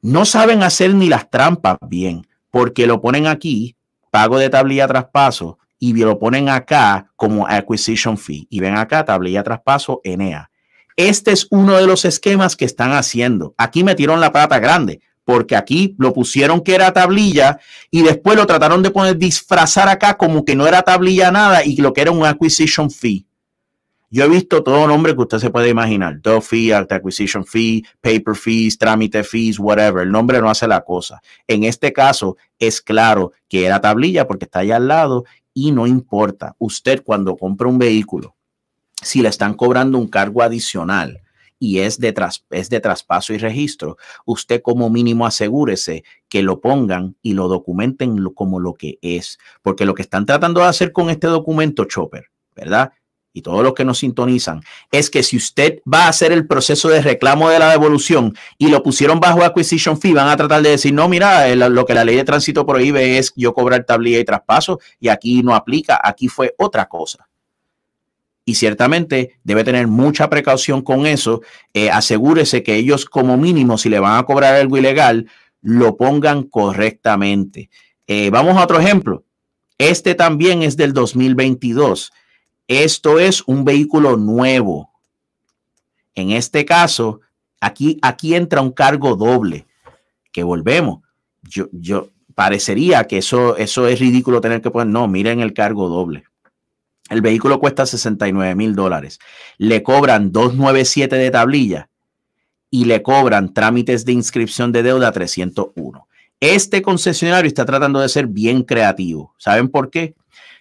no saben hacer ni las trampas bien, porque lo ponen aquí, pago de tablilla traspaso, y lo ponen acá como acquisition fee. Y ven acá, tablilla traspaso, ENEA. Este es uno de los esquemas que están haciendo. Aquí metieron la pata grande porque aquí lo pusieron que era tablilla y después lo trataron de poner disfrazar acá como que no era tablilla nada y lo que era un acquisition fee. Yo he visto todo nombre que usted se puede imaginar. Do fee, acquisition fee, paper fees, trámite fees, whatever. El nombre no hace la cosa. En este caso es claro que era tablilla porque está allá al lado y no importa. Usted cuando compra un vehículo, si le están cobrando un cargo adicional, y es de, es de traspaso y registro, usted como mínimo asegúrese que lo pongan y lo documenten como lo que es, porque lo que están tratando de hacer con este documento, Chopper, ¿verdad? Y todos los que nos sintonizan, es que si usted va a hacer el proceso de reclamo de la devolución y lo pusieron bajo acquisition fee, van a tratar de decir, no, mira, lo que la ley de tránsito prohíbe es yo cobrar tablilla y traspaso y aquí no aplica, aquí fue otra cosa y ciertamente debe tener mucha precaución con eso. Eh, asegúrese que ellos como mínimo, si le van a cobrar algo ilegal, lo pongan correctamente. Eh, vamos a otro ejemplo. Este también es del 2022. Esto es un vehículo nuevo. En este caso, aquí, aquí entra un cargo doble, que volvemos. Yo, yo parecería que eso, eso es ridículo tener que poner. No, miren el cargo doble. El vehículo cuesta 69 mil dólares. Le cobran 297 de tablilla y le cobran trámites de inscripción de deuda 301. Este concesionario está tratando de ser bien creativo. ¿Saben por qué?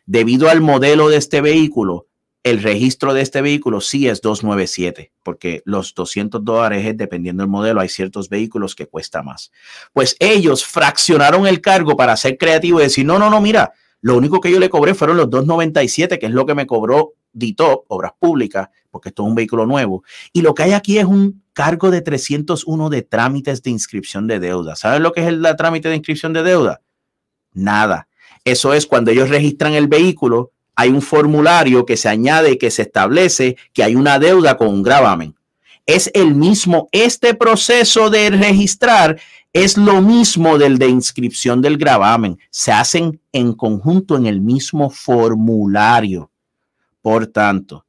Debido al modelo de este vehículo, el registro de este vehículo sí es 297, porque los 200 dólares es dependiendo del modelo. Hay ciertos vehículos que cuesta más. Pues ellos fraccionaron el cargo para ser creativo y decir, no, no, no, mira, lo único que yo le cobré fueron los 2.97, que es lo que me cobró DITOP, obras públicas, porque esto es un vehículo nuevo. Y lo que hay aquí es un cargo de 301 de trámites de inscripción de deuda. ¿Saben lo que es el trámite de inscripción de deuda? Nada. Eso es cuando ellos registran el vehículo, hay un formulario que se añade que se establece que hay una deuda con un gravamen. Es el mismo, este proceso de registrar es lo mismo del de inscripción del gravamen. Se hacen en conjunto en el mismo formulario. Por tanto,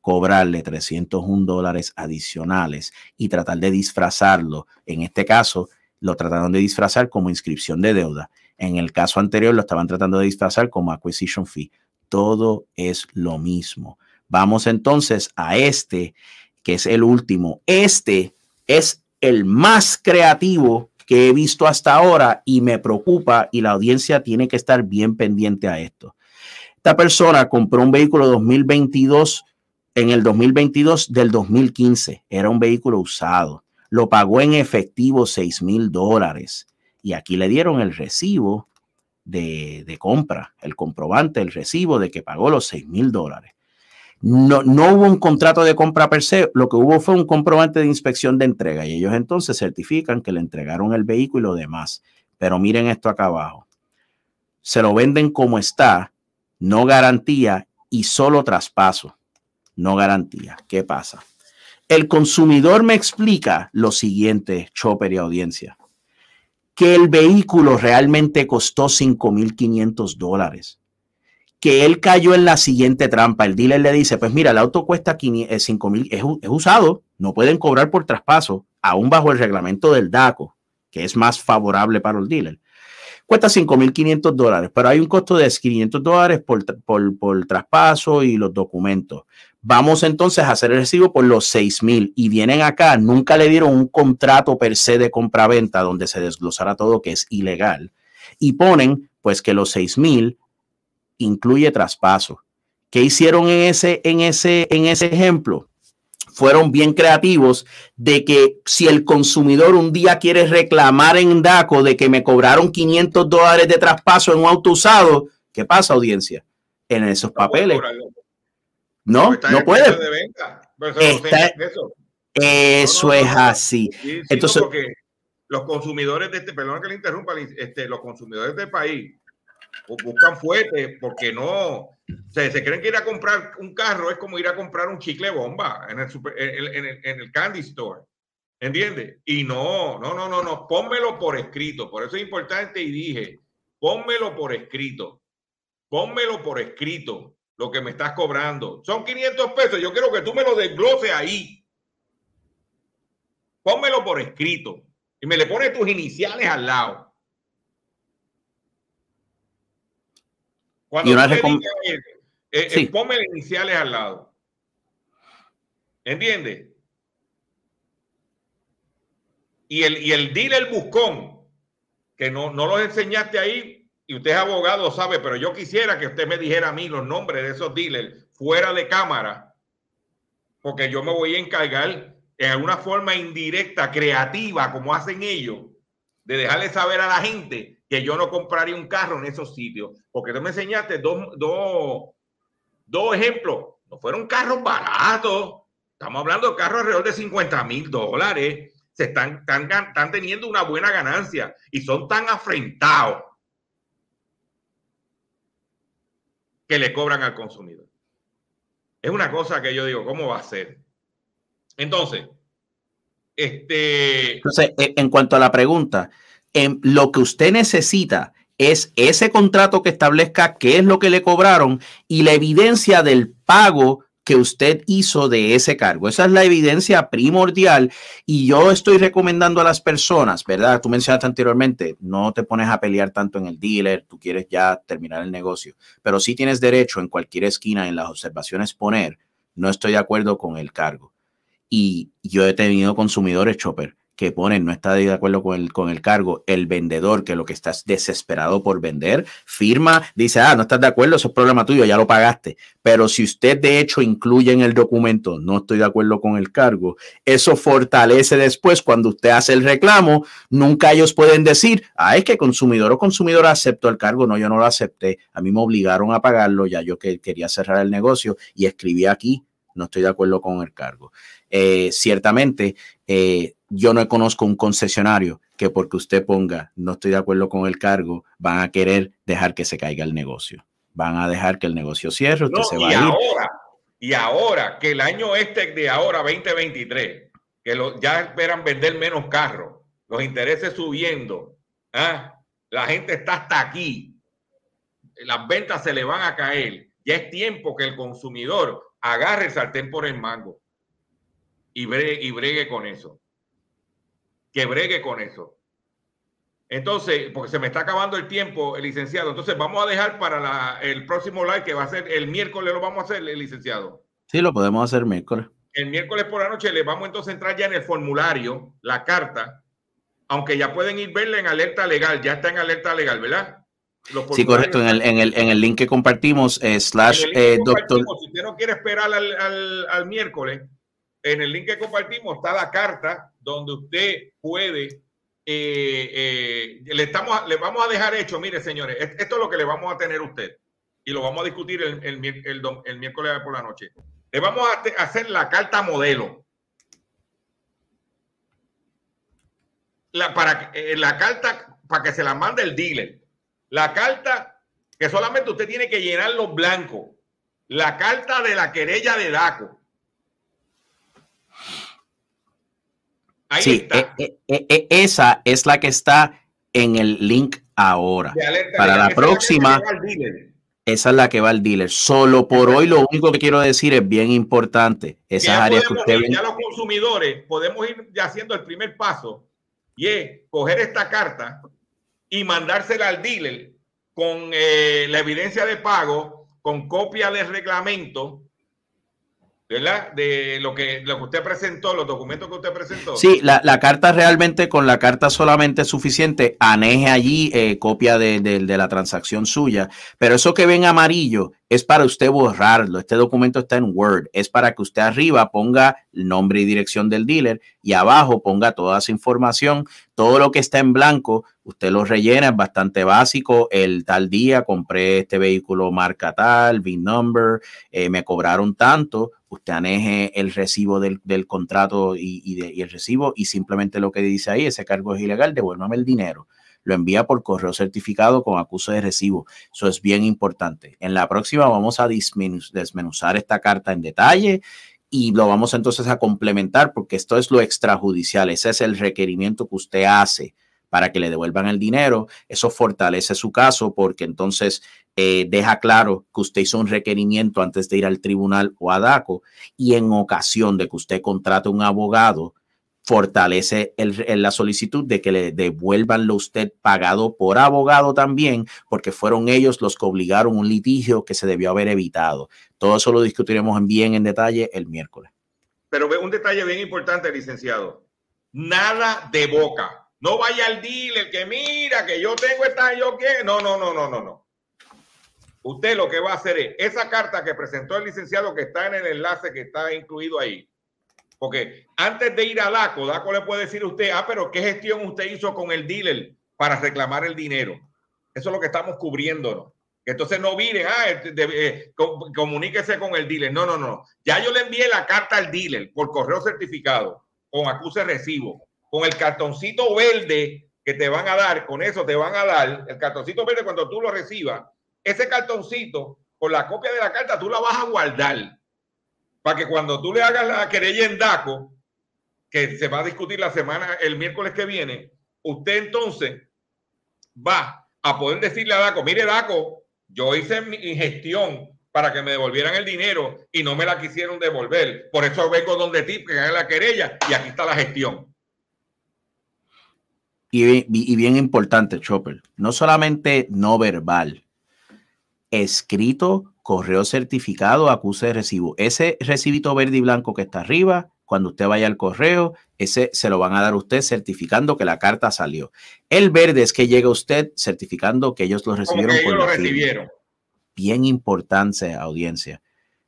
cobrarle 301 dólares adicionales y tratar de disfrazarlo, en este caso, lo trataron de disfrazar como inscripción de deuda. En el caso anterior lo estaban tratando de disfrazar como acquisition fee. Todo es lo mismo. Vamos entonces a este, que es el último. Este es el más creativo que he visto hasta ahora y me preocupa y la audiencia tiene que estar bien pendiente a esto. Esta persona compró un vehículo 2022 en el 2022 del 2015. Era un vehículo usado. Lo pagó en efectivo 6 mil dólares. Y aquí le dieron el recibo de, de, compra, el comprobante, el recibo de que pagó los 6 mil dólares. No, no hubo un contrato de compra per se, lo que hubo fue un comprobante de inspección de entrega y ellos entonces certifican que le entregaron el vehículo y lo demás. Pero miren esto acá abajo. Se lo venden como está, no garantía y solo traspaso, no garantía. ¿Qué pasa? El consumidor me explica lo siguiente, Chopper y audiencia, que el vehículo realmente costó 5.500 dólares que él cayó en la siguiente trampa. El dealer le dice, pues mira, el auto cuesta 5 mil, es, usado, no pueden cobrar por traspaso, aún bajo el reglamento del DACO, que es más favorable para el dealer. Cuesta 5.500 dólares, pero hay un costo de 500 dólares por, por, por, traspaso y los documentos. Vamos entonces a hacer el recibo por los 6.000 y vienen acá, nunca le dieron un contrato per se de compra-venta donde se desglosara todo que es ilegal y ponen pues que los 6.000 incluye traspaso. ¿Qué hicieron en ese, en ese, en ese ejemplo? Fueron bien creativos de que si el consumidor un día quiere reclamar en DACO de que me cobraron 500 dólares de traspaso en un auto usado, ¿qué pasa, audiencia? En esos papeles. No, no puede. Eso es así. Entonces, los consumidores de este, perdón que le interrumpa, este, los consumidores del país buscan fuerte porque no se, se, creen que ir a comprar un carro es como ir a comprar un chicle bomba en el, en, el, en el candy store. ¿Entiendes? Y no, no, no, no, no, pónmelo por escrito. Por eso es importante y dije, pónmelo por escrito. Pónmelo por escrito lo que me estás cobrando. Son 500 pesos. Yo quiero que tú me lo desgloses ahí. Pónmelo por escrito. Y me le pones tus iniciales al lado. Cuando y una eh, eh, ponme iniciales al lado. ¿Entiendes? Y el, y el dealer buscón, que no, no los enseñaste ahí, y usted es abogado, sabe, pero yo quisiera que usted me dijera a mí los nombres de esos dealers fuera de cámara, porque yo me voy a encargar en alguna forma indirecta, creativa, como hacen ellos, de dejarle saber a la gente que yo no compraría un carro en esos sitios, porque tú me enseñaste dos, dos, dos ejemplos. No fueron carros baratos. Estamos hablando de carros alrededor de 50 mil dólares. Se están, están, están teniendo una buena ganancia y son tan afrentados que le cobran al consumidor. Es una cosa que yo digo, ¿cómo va a ser? Entonces, este... Entonces, en cuanto a la pregunta, lo que usted necesita es ese contrato que establezca qué es lo que le cobraron y la evidencia del pago que usted hizo de ese cargo. Esa es la evidencia primordial y yo estoy recomendando a las personas, ¿verdad? Tú mencionaste anteriormente, no te pones a pelear tanto en el dealer, tú quieres ya terminar el negocio, pero sí tienes derecho en cualquier esquina en las observaciones poner, no estoy de acuerdo con el cargo. Y yo he tenido consumidores, Chopper, que ponen no está de acuerdo con el, con el cargo, el vendedor que lo que está es desesperado por vender, firma, dice, ah, no estás de acuerdo, eso es problema tuyo, ya lo pagaste. Pero si usted de hecho incluye en el documento, no estoy de acuerdo con el cargo, eso fortalece después cuando usted hace el reclamo, nunca ellos pueden decir, ah, es que consumidor o consumidor aceptó el cargo, no, yo no lo acepté, a mí me obligaron a pagarlo, ya yo que quería cerrar el negocio y escribí aquí, no estoy de acuerdo con el cargo. Eh, ciertamente, eh, yo no conozco un concesionario que porque usted ponga no estoy de acuerdo con el cargo, van a querer dejar que se caiga el negocio. Van a dejar que el negocio cierre, usted se va y a ir. Ahora, y ahora, que el año este de ahora, 2023, que lo, ya esperan vender menos carros, los intereses subiendo, ¿ah? la gente está hasta aquí, las ventas se le van a caer. Ya es tiempo que el consumidor agarre el sartén por el mango y bregue, y bregue con eso que bregue con eso. Entonces, porque se me está acabando el tiempo, el licenciado. Entonces, vamos a dejar para el próximo live que va a ser el miércoles, lo vamos a hacer, el licenciado. Sí, lo podemos hacer miércoles. El miércoles por la noche le vamos entonces a entrar ya en el formulario, la carta, aunque ya pueden ir verla en alerta legal, ya está en alerta legal, ¿verdad? Sí, correcto. En el, en, el, en el link que compartimos, eh, slash eh, doctor. Si usted no quiere esperar al, al, al miércoles, en el link que compartimos está la carta donde usted puede, eh, eh, le, estamos, le vamos a dejar hecho, mire señores, esto es lo que le vamos a tener a usted y lo vamos a discutir el, el, miércoles por la noche. Le vamos a hacer la carta modelo. La, para, eh, la carta para que se la mande el dealer. La carta que solamente usted tiene que llenar los blancos. La carta de la querella de DACO sí, eh, eh, eh, esa es la que está en el link ahora. Para la próxima, esa es la que va al dealer. Solo por hoy, lo único que quiero decir es bien importante. Esas áreas que usted Ya los consumidores podemos ir haciendo el primer paso y es coger esta carta y mandársela al dealer con la evidencia de pago, con copia del reglamento ¿verdad? De lo que, lo que usted presentó, los documentos que usted presentó. Sí, la, la carta realmente, con la carta solamente es suficiente, aneje allí eh, copia de, de, de, la transacción suya, pero eso que ven amarillo es para usted borrarlo. Este documento está en Word, es para que usted arriba ponga el nombre y dirección del dealer y abajo ponga toda esa información, todo lo que está en blanco, usted lo rellena, es bastante básico, el tal día compré este vehículo marca tal, VIN number, eh, me cobraron tanto, usted aneje el recibo del, del contrato y, y, de, y, el recibo y simplemente lo que dice ahí, ese cargo es ilegal, devuélvame el dinero. Lo envía por correo certificado con acuso de recibo. Eso es bien importante. En la próxima vamos a desmenuzar esta carta en detalle y lo vamos entonces a complementar porque esto es lo extrajudicial. Ese es el requerimiento que usted hace para que le devuelvan el dinero. Eso fortalece su caso porque entonces eh, deja claro que usted hizo un requerimiento antes de ir al tribunal o a DACO y en ocasión de que usted contrate un abogado, fortalece la solicitud de que le devuelvan lo usted pagado por abogado también, porque fueron ellos los que obligaron un litigio que se debió haber evitado. Todo eso lo discutiremos bien en detalle el miércoles. Pero un detalle bien importante, licenciado. Nada de boca. No vaya al dealer que mira que yo tengo esta, yo que. No, no, no, no, no, no. Usted lo que va a hacer es esa carta que presentó el licenciado que está en el enlace que está incluido ahí porque antes de ir a DACO, DACO le puede decir a usted, ah, pero ¿qué gestión usted hizo con el dealer para reclamar el dinero? Eso es lo que estamos cubriéndonos. Entonces no miren, ah, eh, comuníquese con el dealer. No, no, no. Ya yo le envié la carta al dealer por correo certificado, con acuse recibo, con el cartoncito verde que te van a dar, con eso te van a dar, el cartoncito verde cuando tú lo recibas, ese cartoncito con la copia de la carta tú la vas a guardar para que cuando tú le hagas la querella en DACO, que se va a discutir la semana, el miércoles que viene, usted entonces va a poder decirle a DACO, mire DACO, yo hice mi gestión para que me devolvieran el dinero y no me la quisieron devolver. Por eso vengo donde ti, que haga la querella y aquí está la gestión. Y, y bien importante, Chopper, no solamente no verbal, escrito correo certificado, acuse de recibo. Ese recibito verde y blanco que está arriba, cuando usted vaya al correo, ese se lo van a dar a usted certificando que la carta salió. El verde es que llega usted certificando que ellos lo recibieron. ellos lo recibieron. Bien importante, audiencia.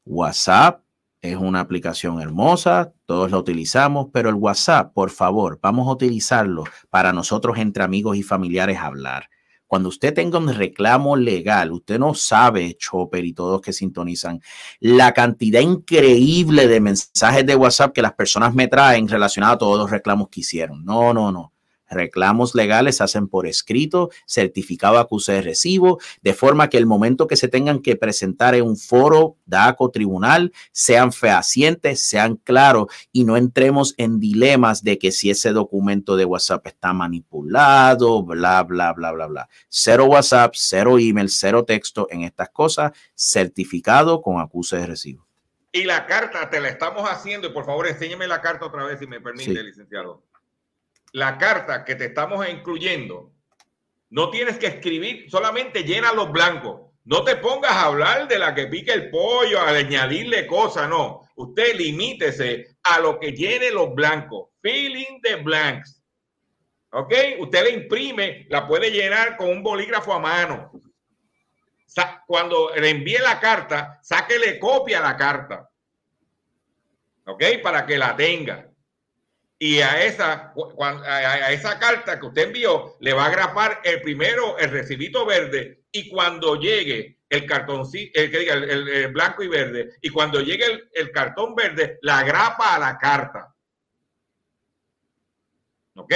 WhatsApp es una aplicación hermosa, todos la utilizamos, pero el WhatsApp, por favor, vamos a utilizarlo para nosotros entre amigos y familiares hablar. Cuando usted tenga un reclamo legal, usted no sabe, Chopper y todos que sintonizan, la cantidad increíble de mensajes de WhatsApp que las personas me traen relacionados a todos los reclamos que hicieron. No, no, no. Reclamos legales se hacen por escrito, certificado acuse de recibo, de forma que el momento que se tengan que presentar en un foro, DACO, tribunal, sean fehacientes, sean claros y no entremos en dilemas de que si ese documento de WhatsApp está manipulado, bla, bla, bla, bla, bla. Cero WhatsApp, cero email, cero texto en estas cosas, certificado con acuse de recibo. Y la carta te la estamos haciendo, y por favor enséñeme la carta otra vez si me permite, licenciado la carta que te estamos incluyendo, no tienes que escribir, solamente llena los blancos. No te pongas a hablar de la que pique el pollo, a añadirle cosas, no. Usted limítese a lo que llene los blancos. Filling the blanks. ¿Ok? Usted le imprime, la puede llenar con un bolígrafo a mano. Cuando le envíe la carta, sáquele copia a la carta. ¿Ok? Para que la tenga y a esa, a esa carta que usted envió le va a grapar el primero el recibito verde y cuando llegue el cartón, el, que diga, el, blanco y verde, y cuando llegue el, el, cartón verde, la grapa a la carta. ¿Ok?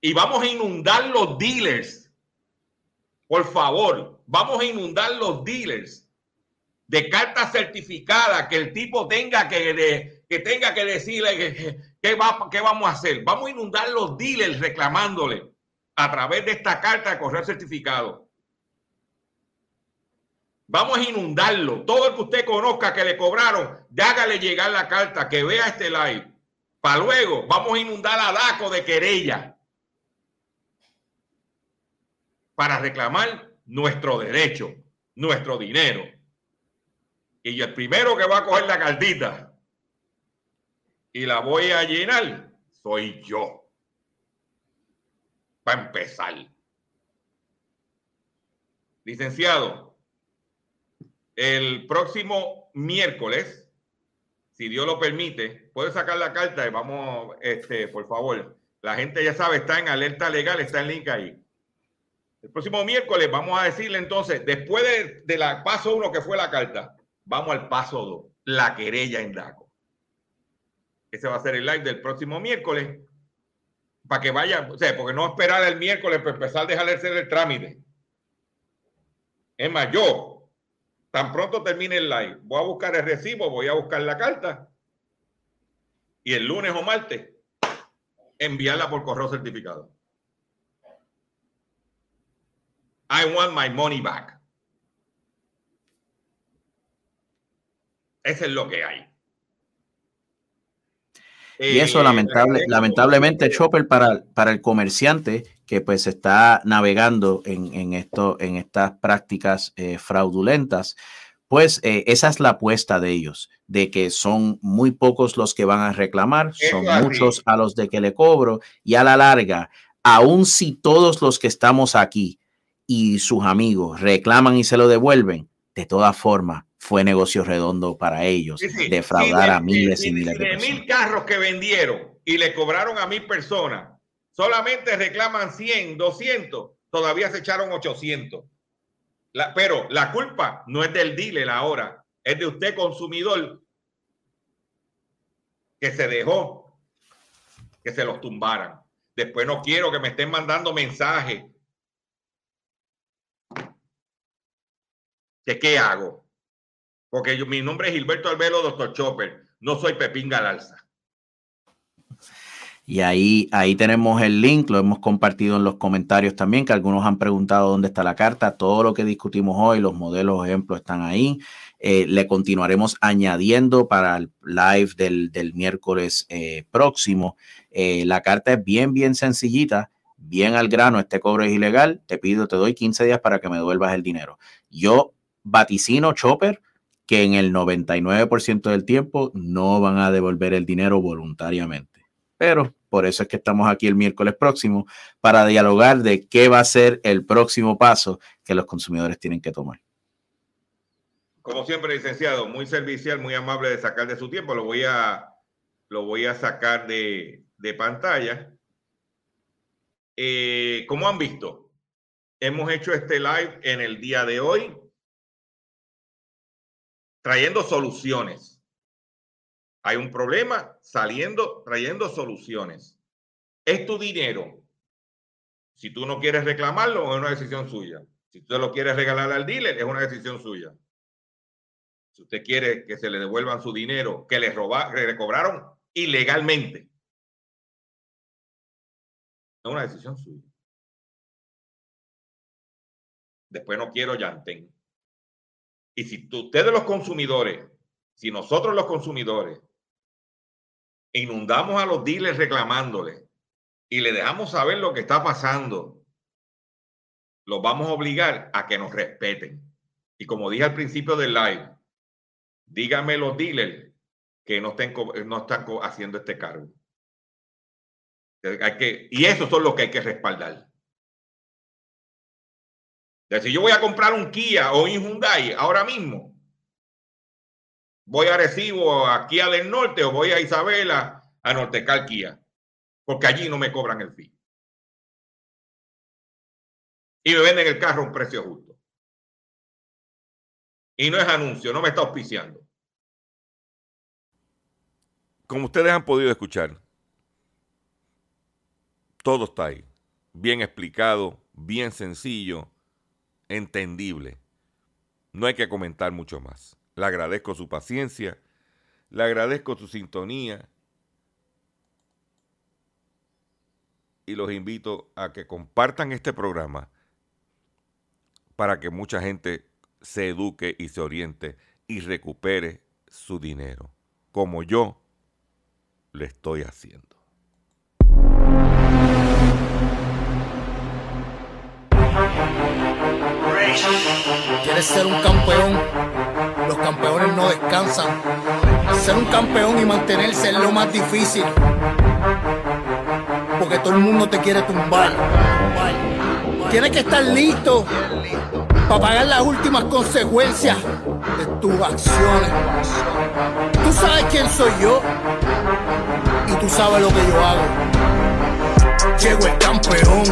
Y vamos a inundar los dealers. Por favor, vamos a inundar los dealers de cartas certificadas que el tipo tenga que que tenga que decirle que, va, vamos a hacer. Vamos a inundar los dealers reclamándole a través de esta carta de correo certificado. Vamos a inundarlo. Todo el que usted conozca que le cobraron, hágale llegar la carta, que vea este live. Para luego, vamos a inundar a DACO de querella para reclamar nuestro derecho, nuestro dinero. Y el primero que va a coger la cartita y la voy a llenar, soy yo. Para empezar. Licenciado, el próximo miércoles, si Dios lo permite, puede sacar la carta y vamos, este, por favor. La gente ya sabe, está en alerta legal, está en link ahí. El próximo miércoles vamos a decirle entonces, después de, de la paso uno que fue la carta, vamos al paso dos, la querella en DACO. Ese va a ser el live del próximo miércoles. Para que vaya, o sea, porque no esperar el miércoles para empezar a dejar de hacer el trámite. Es más, yo, tan pronto termine el live, voy a buscar el recibo, voy a buscar la carta. Y el lunes o martes, enviarla por correo certificado. I want my money back. Eso es lo que hay. Y eso eh, lamentable, lamentablemente, Chopper, para, para el comerciante que pues está navegando en, esto, en estas prácticas eh, fraudulentas, pues eh, esa es la apuesta de ellos, de que son muy pocos los que van a reclamar, son muchos a los de que le cobro y a la larga, aun si todos los que estamos aquí y sus amigos reclaman y se lo devuelven, de todas formas, fue negocio redondo para ellos, defraudar a miles y miles de, personas. mil carros que vendieron y le cobraron a mil personas, solamente reclaman 100, 200, todavía se echaron 800. pero la culpa no es del dealer ahora, es de usted consumidor que se dejó que se los tumbaran. Después no quiero que me estén mandando mensajes. ¿Que qué hago? Porque yo, mi nombre es Gilberto Albelo, doctor Chopper, no soy Pepín Galarza. Y ahí, ahí tenemos el link, lo hemos compartido en los comentarios también, que algunos han preguntado dónde está la carta. Todo lo que discutimos hoy, los modelos, ejemplos están ahí. Eh, le continuaremos añadiendo para el live del, miércoles eh, próximo. Eh, la carta es bien, bien sencillita, bien al grano. Este cobro es ilegal. Te pido, te doy 15 días para que me devuelvas el dinero. Yo vaticino, Chopper, que en el 99% del tiempo no van a devolver el dinero voluntariamente. Pero por eso es que estamos aquí el miércoles próximo para dialogar de qué va a ser el próximo paso que los consumidores tienen que tomar. Como siempre, licenciado, muy servicial, muy amable de sacar de su tiempo. Lo voy a, lo voy a sacar de, de pantalla. Eh, como han visto, hemos hecho este live en el día de hoy trayendo soluciones. Hay un problema saliendo, trayendo soluciones. Es tu dinero. Si tú no quieres reclamarlo, es una decisión suya. Si tú lo quieres regalar al dealer, es una decisión suya. Si usted quiere que se le devuelvan su dinero que le robaron, que le cobraron ilegalmente, es una decisión suya. Después no quiero llantén. Y si ustedes los consumidores, si nosotros los consumidores inundamos a los dealers reclamándole y le dejamos saber lo que está pasando, los vamos a obligar a que nos respeten. Y como dije al principio del live, díganme los dealers que no, estén, no están haciendo este cargo. Hay que, y esos son los que hay que respaldar. Si yo voy a comprar un Kia o un Hyundai ahora mismo, voy a Recibo, a Kia del Norte o voy a Isabela, a Nortecal Kia, porque allí no me cobran el fee. Y me venden el carro a un precio justo. Y no es anuncio, no me está auspiciando. Como ustedes han podido escuchar, todo está ahí. Bien explicado, bien sencillo entendible. No hay que comentar mucho más. Le agradezco su paciencia, le agradezco su sintonía y los invito a que compartan este programa para que mucha gente se eduque y se oriente y recupere su dinero, como yo le estoy haciendo. ¿Quieres ser un campeón? Los campeones no descansan. Ser un campeón y mantenerse es lo más difícil. Porque todo el mundo te quiere tumbar. Tienes que estar listo para pagar las últimas consecuencias de tus acciones. Tú sabes quién soy yo y tú sabes lo que yo hago. Llego el campeón,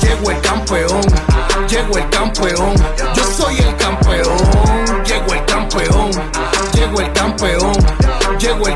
llego el campeón, llego el campeón. Yo soy el campeón, llego el campeón, llego el campeón, llego el